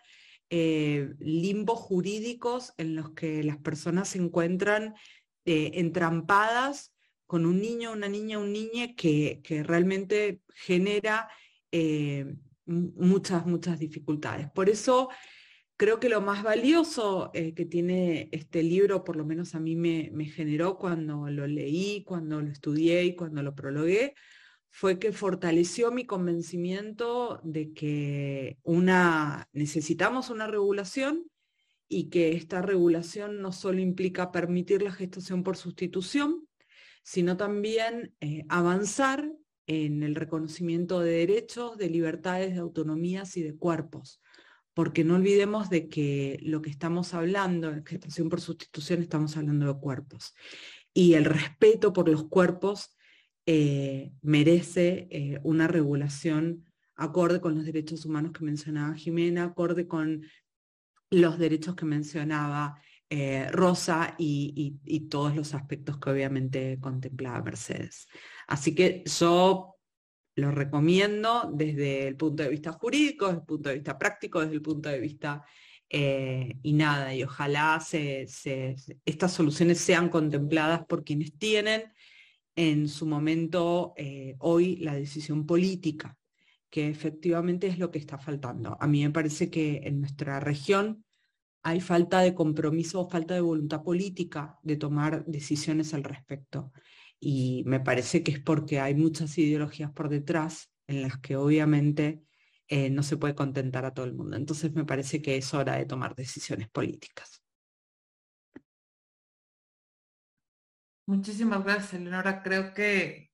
eh, limbos jurídicos en los que las personas se encuentran eh, entrampadas con un niño, una niña, un niño que, realmente genera eh, muchas, muchas dificultades. Por eso creo que lo más valioso eh, que tiene este libro, por lo menos a mí me, generó cuando lo leí, cuando lo estudié y cuando lo prologué, fue que fortaleció mi convencimiento de que una, necesitamos una regulación y que esta regulación no solo implica permitir la gestación por sustitución, sino también eh, avanzar en el reconocimiento de derechos, de libertades, de autonomías y de cuerpos. Porque no olvidemos de que lo que estamos hablando en gestación por sustitución estamos hablando de cuerpos. Y el respeto por los cuerpos eh, merece eh, una regulación acorde con los derechos humanos que mencionaba Jimena, acorde con los derechos que mencionaba eh, Rosa y, todos los aspectos que obviamente contemplaba Mercedes. Así que yo lo recomiendo desde el punto de vista jurídico, desde el punto de vista práctico, desde el punto de vista eh, y nada, y ojalá estas soluciones sean contempladas por quienes tienen en su momento eh, hoy la decisión política que efectivamente es lo que está faltando. A mí me parece que en nuestra región hay falta de compromiso o falta de voluntad política de tomar decisiones al respecto. Y me parece que es porque hay muchas ideologías por detrás en las que obviamente eh, no se puede contentar a todo el mundo. Entonces me parece que es hora de tomar decisiones políticas. Muchísimas gracias, Eleonora. Creo que,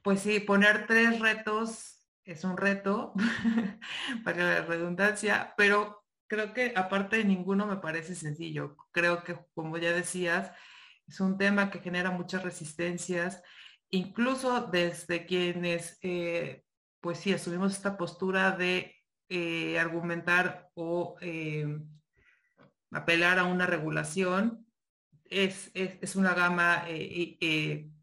pues sí, poner tres retos es un reto, para la redundancia, pero creo que aparte de ninguno me parece sencillo. Creo que, como ya decías, es un tema que genera muchas resistencias, incluso desde quienes, eh, pues sí, asumimos esta postura de eh, argumentar o eh, apelar a una regulación. Es, es una gama,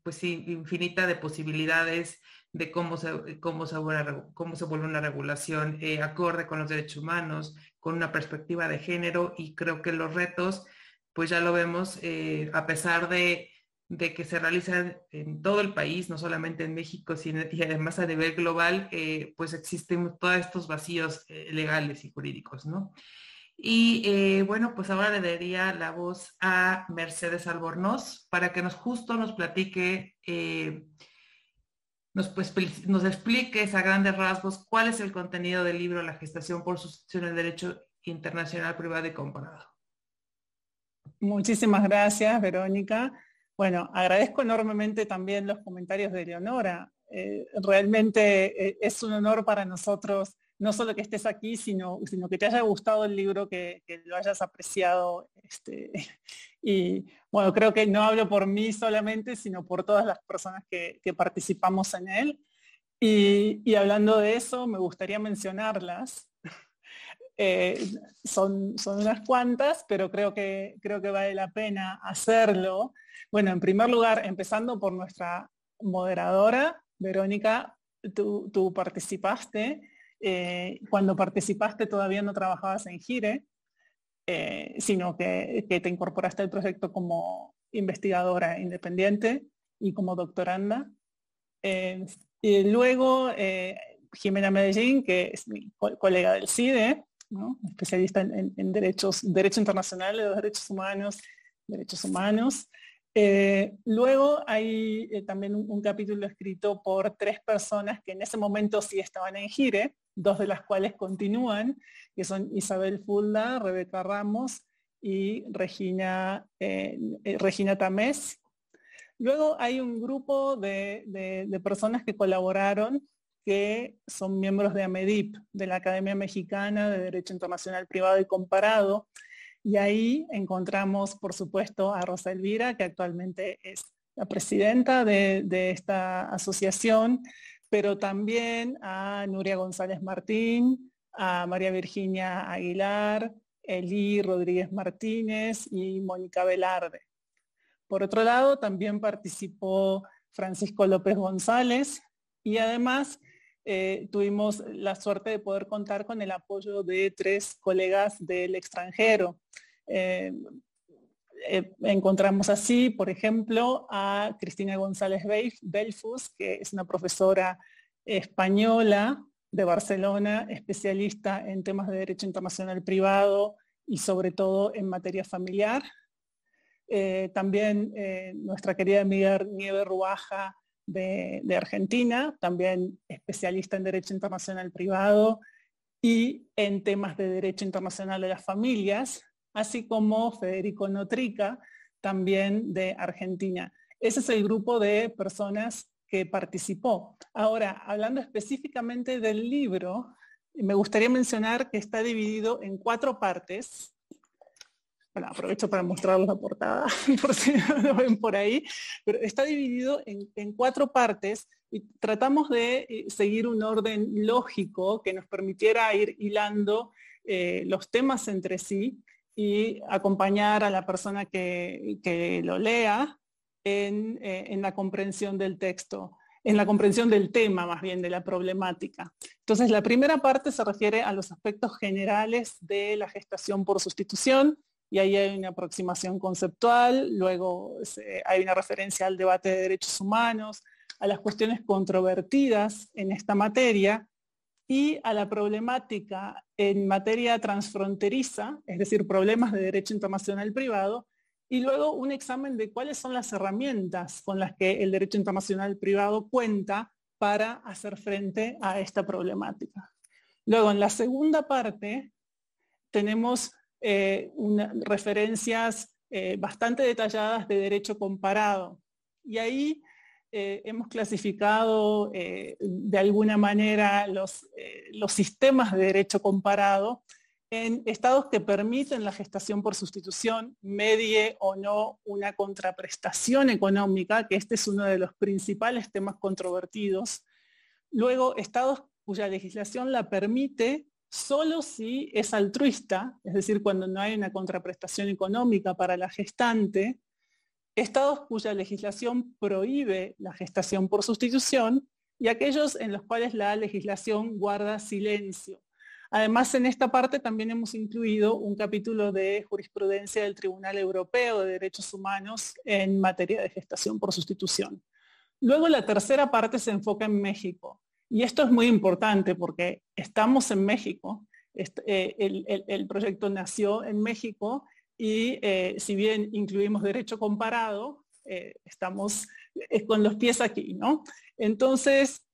pues infinita de posibilidades de cómo se, cómo se, vuelve, cómo se vuelve una regulación acorde con los derechos humanos, con una perspectiva de género y creo que los retos, pues ya lo vemos, eh, a pesar de, que se realizan en todo el país, no solamente en México, sino y además a nivel global, eh, pues existen todos estos vacíos legales y jurídicos, ¿no? Y bueno, pues ahora le daría la voz a Mercedes Albornoz para que nos justo nos platique nos, pues, nos expliques a grandes rasgos cuál es el contenido del libro La gestación por sustitución del derecho internacional privado y comparado. Muchísimas gracias, Verónica. Bueno, agradezco enormemente también los comentarios de Leonora. Eh, realmente eh, es un honor para nosotros no solo que estés aquí, sino, sino que te haya gustado el libro, que, lo hayas apreciado. Este, y bueno, creo que no hablo por mí solamente, sino por todas las personas que, participamos en él. Y, hablando de eso, me gustaría mencionarlas. Eh, son, son unas cuantas, pero creo que, creo que vale la pena hacerlo. Bueno, en primer lugar, empezando por nuestra moderadora, Verónica, tú, tú participaste eh, cuando participaste todavía no trabajabas en Gire, eh, sino que, te incorporaste al proyecto como investigadora independiente y como doctoranda. Eh, luego Jimena Medellín, que es mi colega del CIDE, especialista en, derechos, derecho internacional de los derechos humanos, derechos humanos. luego hay también un, capítulo escrito por tres personas que en ese momento sí estaban en Gire, dos de las cuales continúan, que son Isabel Fulda, Rebeca Ramos y Regina, eh, Regina Tamés. Luego hay un grupo de, de personas que colaboraron que son miembros de AMEDIP, de la Academia Mexicana de Derecho Internacional Privado y Comparado. Y ahí encontramos, por supuesto, a Rosa Elvira, que actualmente es la presidenta de, esta asociación, pero también a Nuria González Martín, a María Virginia Aguilar, Eli Rodríguez Martínez y Mónica Velarde. Por otro lado, también participó Francisco López González y además eh, tuvimos la suerte de poder contar con el apoyo de tres colegas del extranjero. Eh, eh, encontramos así, por ejemplo, a Cristina González Belfus, que es una profesora española de Barcelona, especialista en temas de derecho internacional privado y sobre todo en materia familiar. Eh, también eh, nuestra querida amiga Nieve Ruaja de, de, Argentina, también especialista en derecho internacional privado y en temas de derecho internacional de las familias, así como Federico Notrica, también de Argentina. Ese es el grupo de personas que participó. Ahora, hablando específicamente del libro, me gustaría mencionar que está dividido en cuatro partes. Bueno, aprovecho para mostrarles la portada, por si lo ven por ahí, pero está dividido en, en cuatro partes y tratamos de eh, seguir un orden lógico que nos permitiera ir hilando eh, los temas entre sí y acompañar a la persona que, lo lea en, eh, en, la comprensión del texto, en la comprensión del tema más bien, de la problemática. Entonces, la primera parte se refiere a los aspectos generales de la gestación por sustitución, y ahí hay una aproximación conceptual, luego hay una referencia al debate de derechos humanos, a las cuestiones controvertidas en esta materia, y a la problemática en materia transfronteriza, es decir, problemas de derecho internacional privado, y luego un examen de cuáles son las herramientas con las que el derecho internacional privado cuenta para hacer frente a esta problemática. Luego, en la segunda parte, tenemos eh, referencias eh, bastante detalladas de derecho comparado. Y ahí eh, hemos clasificado eh, de alguna manera los, eh, los sistemas de derecho comparado en estados que permiten la gestación por sustitución, medie o no una contraprestación económica, que este es uno de los principales temas controvertidos. Luego, estados cuya legislación la permite solo si es altruista, es decir, cuando no hay una contraprestación económica para la gestante, estados cuya legislación prohíbe la gestación por sustitución y aquellos en los cuales la legislación guarda silencio. Además, en esta parte también hemos incluido un capítulo de jurisprudencia del Tribunal Europeo de Derechos Humanos en materia de gestación por sustitución. Luego la tercera parte se enfoca en México. Y esto es muy importante porque estamos en México, eh, el proyecto nació en México y eh, si bien incluimos derecho comparado, eh, estamos eh, con los pies aquí, ¿no? Entonces,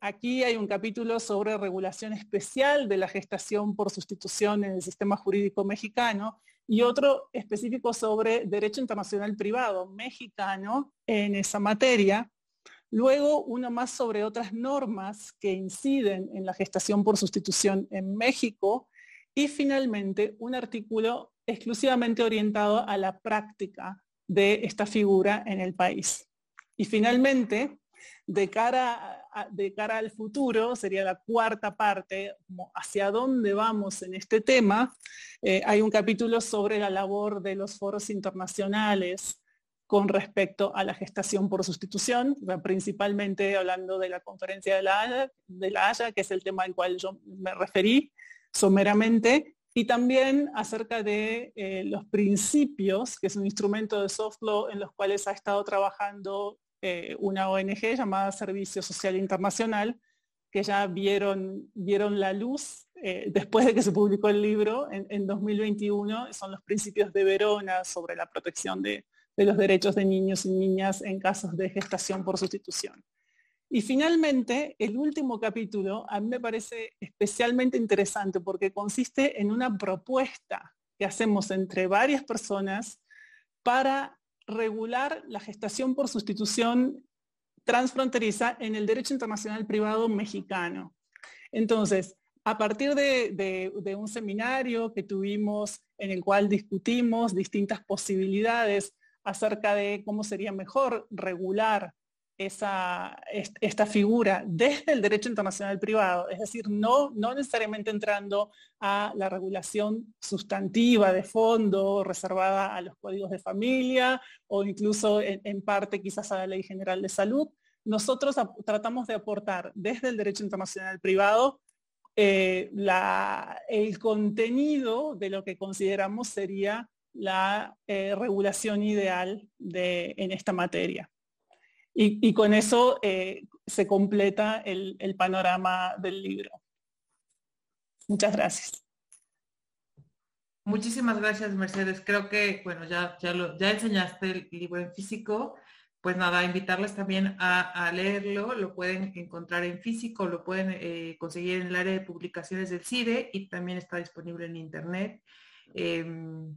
aquí hay un capítulo sobre regulación especial de la gestación por sustitución en el sistema jurídico mexicano y otro específico sobre derecho internacional privado mexicano en esa materia. Luego, uno más sobre otras normas que inciden en la gestación por sustitución en México. Y finalmente, un artículo exclusivamente orientado a la práctica de esta figura en el país. Y finalmente, de cara, de cara al futuro, sería la cuarta parte, hacia dónde vamos en este tema, eh, hay un capítulo sobre la labor de los foros internacionales con respecto a la gestación por sustitución, principalmente hablando de la conferencia de la de la Haya que es el tema al cual yo me referí someramente, y también acerca de eh, los principios, que es un instrumento de soft law en los cuales ha estado trabajando eh, una ONG llamada Servicio Social Internacional, que ya vieron, vieron la luz eh, después de que se publicó el libro en, en, 2021, son los principios de Verona sobre la protección de los derechos de niños y niñas en casos de gestación por sustitución. Y finalmente, el último capítulo a mí me parece especialmente interesante porque consiste en una propuesta que hacemos entre varias personas para regular la gestación por sustitución transfronteriza en el derecho internacional privado mexicano. Entonces, a partir de, un seminario que tuvimos en el cual discutimos distintas posibilidades acerca de cómo sería mejor regular esa, esta figura desde el derecho internacional privado, es decir, no, no necesariamente entrando a la regulación sustantiva de fondo reservada a los códigos de familia o incluso en, parte quizás a la Ley General de Salud. Nosotros tratamos de aportar desde el derecho internacional privado eh, el contenido de lo que consideramos sería la eh, regulación ideal de, en esta materia. Y, con eso eh, se completa el, panorama del libro. Muchas gracias. Muchísimas gracias, Mercedes. Creo que, bueno, ya, ya, lo, ya enseñaste el libro en físico. Pues nada, invitarles también a, leerlo. Lo pueden encontrar en físico, lo pueden eh, conseguir en el área de publicaciones del CIDE y también está disponible en Internet. Em,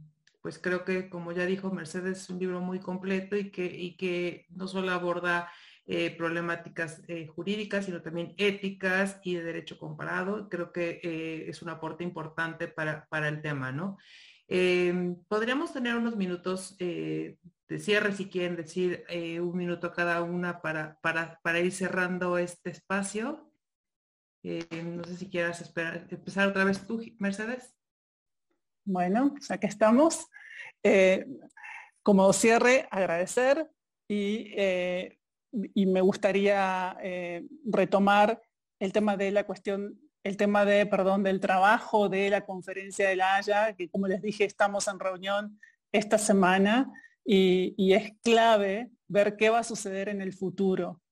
pues creo que, como ya dijo Mercedes, es un libro muy completo y que, y que no solo aborda eh, problemáticas eh, jurídicas, sino también éticas y de derecho comparado. Creo que eh, es un aporte importante para, para el tema, ¿no? Podríamos tener unos minutos de cierre, si quieren decir un minuto cada una para, para, para ir cerrando este espacio. no sé si quieras empezar otra vez tú, Mercedes. Bueno, ya que estamos, eh, como cierre, agradecer y, eh, me gustaría eh, retomar el tema de la cuestión, el tema de, perdón, del trabajo de la conferencia de la Haya, que como les dije, estamos en reunión esta semana y, es clave ver qué va a suceder en el futuro.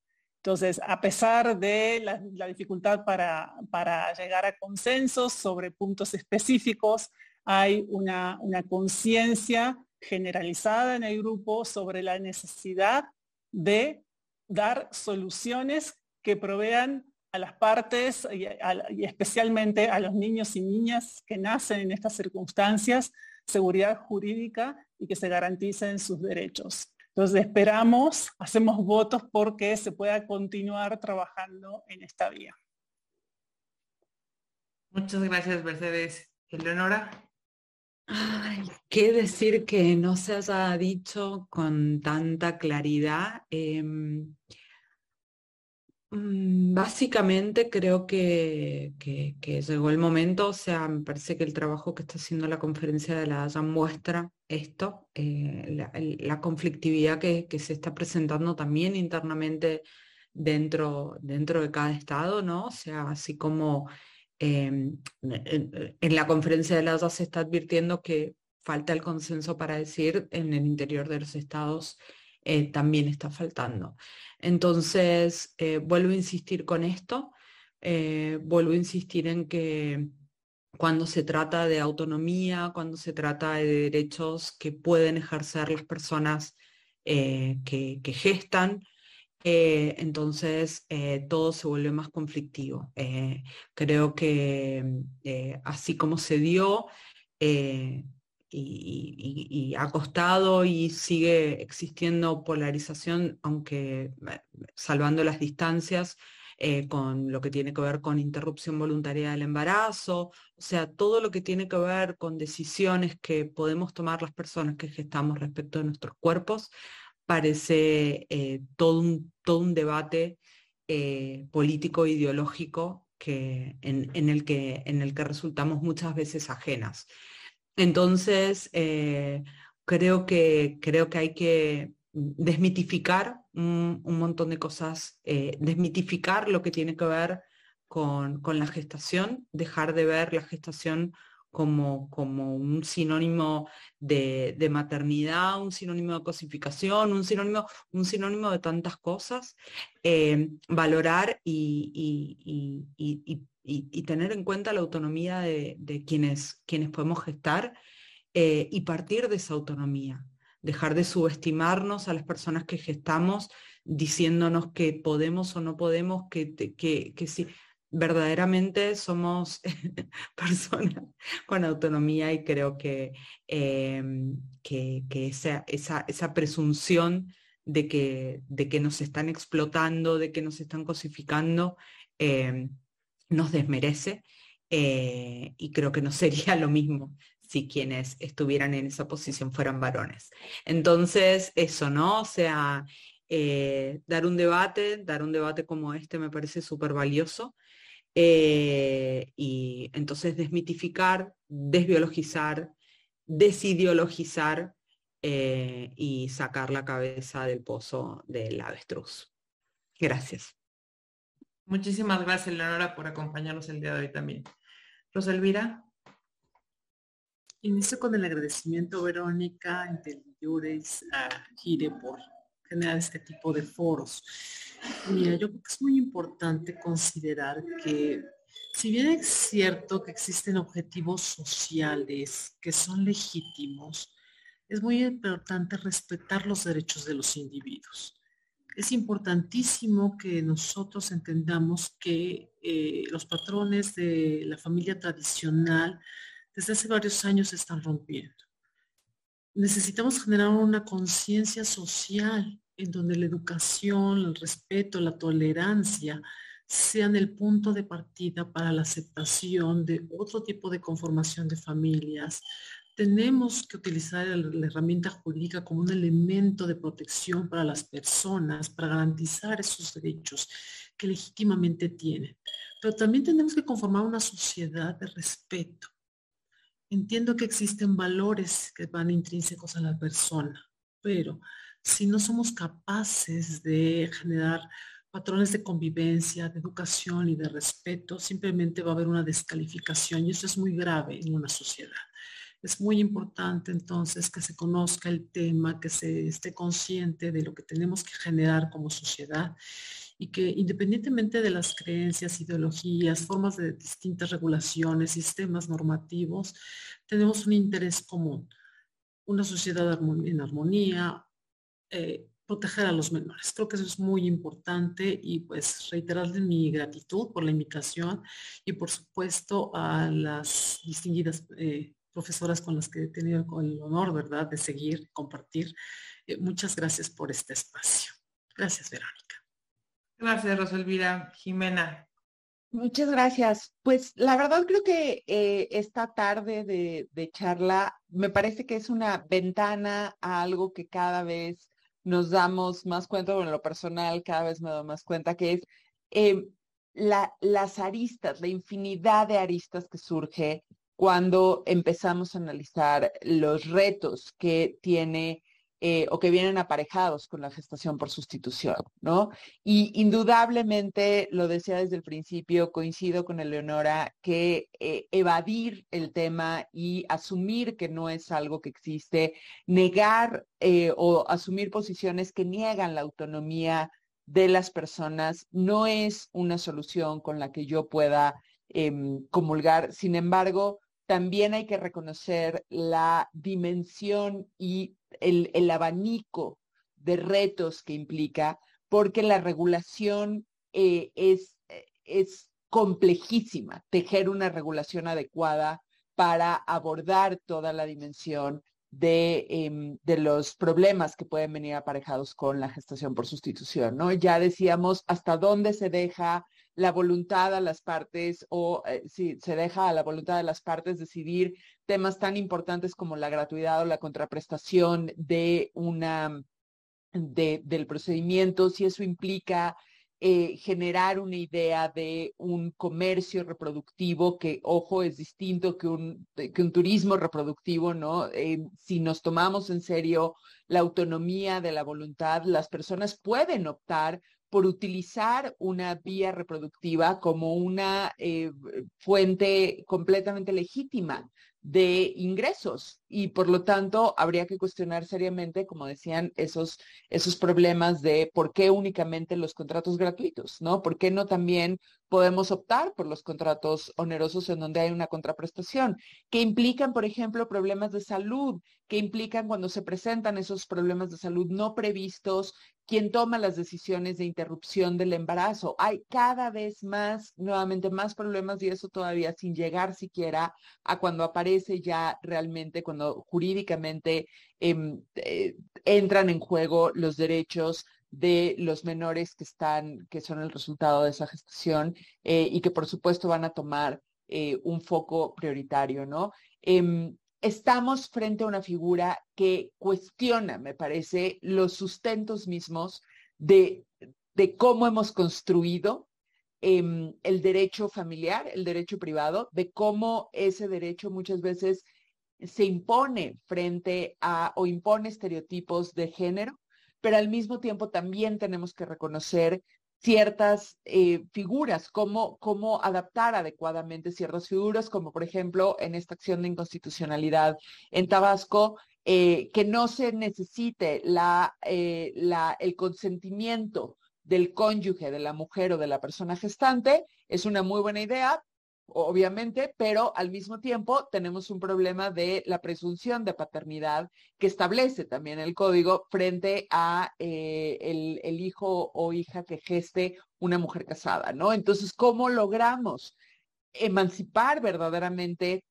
Entonces, a pesar de la, la dificultad para, para, llegar a consensos sobre puntos específicos, hay una, conciencia generalizada en el grupo sobre la necesidad de dar soluciones que provean a las partes y, especialmente a los niños y niñas que nacen en estas circunstancias seguridad jurídica y que se garanticen sus derechos. Entonces esperamos, hacemos votos porque se pueda continuar trabajando en esta vía. Muchas gracias, Mercedes. Eleonora. Ay, qué decir que no se haya dicho con tanta claridad. Em, mm, básicamente creo que, llegó el momento, o sea, me parece que el trabajo que está haciendo la conferencia de la Haya muestra esto, eh, la, conflictividad que, se está presentando también internamente dentro, dentro de cada estado, ¿no? O sea, así como Em, en, la conferencia de las dos se está advirtiendo que falta el consenso para decir en el interior de los estados eh, también está faltando. Entonces, eh, vuelvo a insistir con esto, eh, vuelvo a insistir en que cuando se trata de autonomía, cuando se trata de derechos que pueden ejercer las personas que gestan, eh, entonces eh, todo se vuelve más conflictivo. Eh, creo que así como se dio y, ha costado y sigue existiendo polarización, aunque salvando las distancias, con lo que tiene que ver con interrupción voluntaria del embarazo, o sea, todo lo que tiene que ver con decisiones que podemos tomar las personas que gestamos respecto de nuestros cuerpos, parece eh, todo, un, todo un debate eh, político ideológico que, en, el que, en el que resultamos muchas veces ajenas. Entonces, eh, creo, que, creo que hay que desmitificar un, montón de cosas, desmitificar lo que tiene que ver con, con, la gestación, dejar de ver la gestación como, como un sinónimo de, maternidad, un sinónimo de cosificación, un sinónimo, un sinónimo de tantas cosas, eh, valorar y, y, tener en cuenta la autonomía de, quienes, quienes podemos gestar eh, y partir de esa autonomía, dejar de subestimarnos a las personas que gestamos diciéndonos que podemos o no podemos, que, que, que si verdaderamente somos personas con autonomía y creo que, em, que, esa, esa, presunción de que, de que nos están explotando, de que nos están cosificando, em, nos desmerece eh, y creo que no sería lo mismo si quienes estuvieran en esa posición fueran varones. Entonces, eso, ¿no? O sea, eh, dar un debate, dar un debate como este me parece súper valioso. Eh, y entonces desmitificar, desbiologizar, desideologizar y sacar la cabeza del pozo del avestruz. Gracias. Muchísimas gracias, Leonora, por acompañarnos el día de hoy también. Rosa Elvira. Inicio con el agradecimiento, Verónica, Inteliures, a Gire por generar este tipo de foros. Mira, yo creo que es muy importante considerar que si bien es cierto que existen objetivos sociales que son legítimos, es muy importante respetar los derechos de los individuos es importantísimo que nosotros entendamos que eh, los patrones de la familia tradicional desde hace varios años se están rompiendo. Necesitamos generar una conciencia social en donde la educación, el respeto, la tolerancia sean el punto de partida para la aceptación de otro tipo de conformación de familias, tenemos que utilizar la herramienta jurídica como un elemento de protección para las personas, para garantizar esos derechos que legítimamente tienen. Pero también tenemos que conformar una sociedad de respeto. Entiendo que existen valores que van intrínsecos a la persona, pero si no somos capaces de generar patrones de convivencia, de educación y de respeto, simplemente va a haber una descalificación y eso es muy grave en una sociedad. Es muy importante entonces que se conozca el tema, que se esté consciente de lo que tenemos que generar como sociedad y que independientemente de las creencias, ideologías, formas de distintas regulaciones, sistemas normativos, tenemos un interés común, una sociedad en armonía, eh, proteger a los menores. Creo que eso es muy importante y pues reiterarles mi gratitud por la invitación y por supuesto a las distinguidas eh, profesoras con las que he tenido el honor, ¿verdad?, de seguir, compartir. Eh, muchas gracias por este espacio. Gracias, Verónica. Gracias, Rosalvira. Jimena. Muchas gracias. Pues la verdad creo que eh, esta tarde de, charla me parece que es una ventana a algo que cada vez nos damos más cuenta, bueno, en lo personal cada vez me doy más cuenta, que es eh, la, las aristas, la infinidad de aristas que surge cuando empezamos a analizar los retos que tiene eh, o que vienen aparejados con la gestación por sustitución, ¿no? Y indudablemente, lo decía desde el principio, coincido con Eleonora, que eh, evadir el tema y asumir que no es algo que existe, negar eh, o asumir posiciones que niegan la autonomía de las personas, no es una solución con la que yo pueda em, comulgar. Sin embargo, también hay que reconocer la dimensión y el, abanico de retos que implica, porque la regulación eh, es, es complejísima, tejer una regulación adecuada para abordar toda la dimensión de, em, de, los problemas que pueden venir aparejados con la gestación por sustitución, ¿no? Ya decíamos hasta dónde se deja la voluntad a las partes o eh, si se deja a la voluntad de las partes decidir temas tan importantes como la gratuidad o la contraprestación de una de, del procedimiento, si eso implica eh, generar una idea de un comercio reproductivo que, ojo, es distinto que un, que un turismo reproductivo, ¿no? Eh, si nos tomamos en serio la autonomía de la voluntad, las personas pueden optar por utilizar una vía reproductiva como una eh, fuente completamente legítima de ingresos y por lo tanto habría que cuestionar seriamente, como decían, esos, esos problemas de por qué únicamente los contratos gratuitos, ¿no? ¿Por qué no también podemos optar por los contratos onerosos en donde hay una contraprestación, que implican, por ejemplo, problemas de salud, que implican cuando se presentan esos problemas de salud no previstos, quién toma las decisiones de interrupción del embarazo. Hay cada vez más, nuevamente, más problemas y eso todavía sin llegar siquiera a cuando aparece ya realmente, cuando jurídicamente em, eh, entran en juego los derechos de los menores que están, que son el resultado de esa gestación eh, y que por supuesto van a tomar eh, un foco prioritario, ¿no? Em, estamos frente a una figura que cuestiona, me parece, los sustentos mismos de, de cómo hemos construido em, el derecho familiar, el derecho privado, de cómo ese derecho muchas veces se impone frente a o impone estereotipos de género, pero al mismo tiempo también tenemos que reconocer ciertas eh, figuras, cómo, cómo adaptar adecuadamente ciertas figuras, como por ejemplo en esta acción de inconstitucionalidad en Tabasco, eh, que no se necesite la, eh, el consentimiento del cónyuge, de la mujer o de la persona gestante, es una muy buena idea, obviamente, pero al mismo tiempo tenemos un problema de la presunción de paternidad que establece también el código frente a eh, el, hijo o hija que geste una mujer casada, ¿no? Entonces, ¿cómo logramos emancipar verdaderamente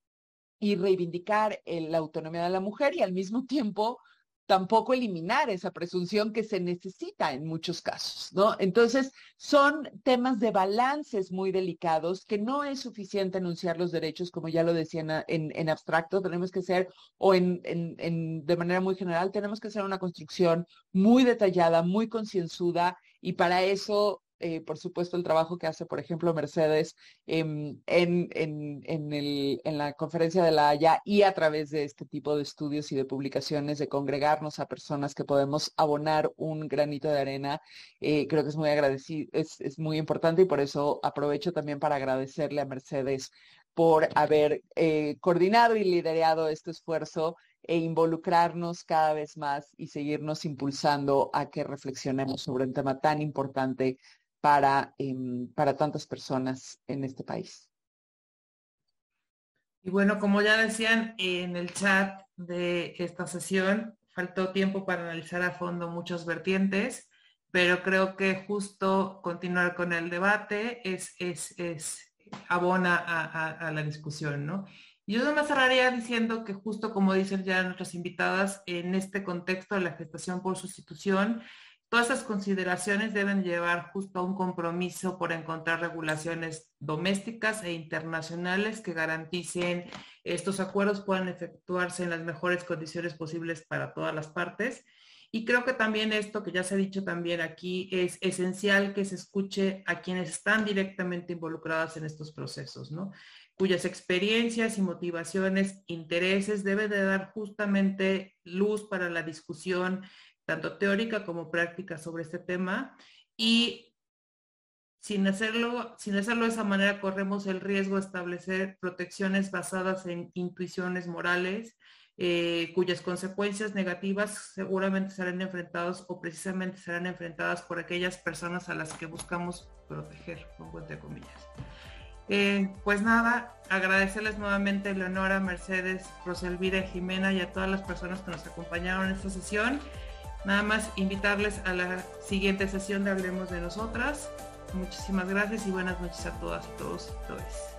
y reivindicar la autonomía de la mujer y al mismo tiempo tampoco eliminar esa presunción que se necesita en muchos casos, ¿no? Entonces, son temas de balances muy delicados que no es suficiente anunciar los derechos, como ya lo decían en, abstracto, tenemos que ser, o en, en, de manera muy general, tenemos que hacer una construcción muy detallada, muy concienzuda, y para eso eh, por supuesto, el trabajo que hace, por ejemplo, Mercedes en, la conferencia de la Haya y a través de este tipo de estudios y de publicaciones, de congregarnos a personas que podemos abonar un granito de arena, eh, creo que es muy agradecido, es, muy importante y por eso aprovecho también para agradecerle a Mercedes por haber eh, coordinado y liderado este esfuerzo e involucrarnos cada vez más y seguirnos impulsando a que reflexionemos sobre un tema tan importante para, em, para tantas personas en este país. Y bueno, como ya decían en el chat de esta sesión, faltó tiempo para analizar a fondo muchos vertientes, pero creo que justo continuar con el debate es, es, es abona a, la discusión, ¿no? Yo me cerraría diciendo que justo como dicen ya nuestras invitadas, en este contexto de la gestación por sustitución, Todas esas consideraciones deben llevar justo a un compromiso por encontrar regulaciones domésticas e internacionales que garanticen estos acuerdos puedan efectuarse en las mejores condiciones posibles para todas las partes. Y creo que también esto que ya se ha dicho también aquí es esencial que se escuche a quienes están directamente involucradas en estos procesos, ¿no? cuyas experiencias y motivaciones, intereses deben de dar justamente luz para la discusión tanto teórica como práctica sobre este tema y sin hacerlo, sin hacerlo de esa manera corremos el riesgo de establecer protecciones basadas en intuiciones morales, eh, cuyas consecuencias negativas seguramente serán enfrentadas o precisamente serán enfrentadas por aquellas personas a las que buscamos proteger, pongo entre comillas. Eh, pues nada, agradecerles nuevamente Leonora, Mercedes, Roselvira, Jimena y a todas las personas que nos acompañaron en esta sesión. Nada más invitarles a la siguiente sesión de Hablemos de Nosotras. Muchísimas gracias y buenas noches a todas, todos y todos.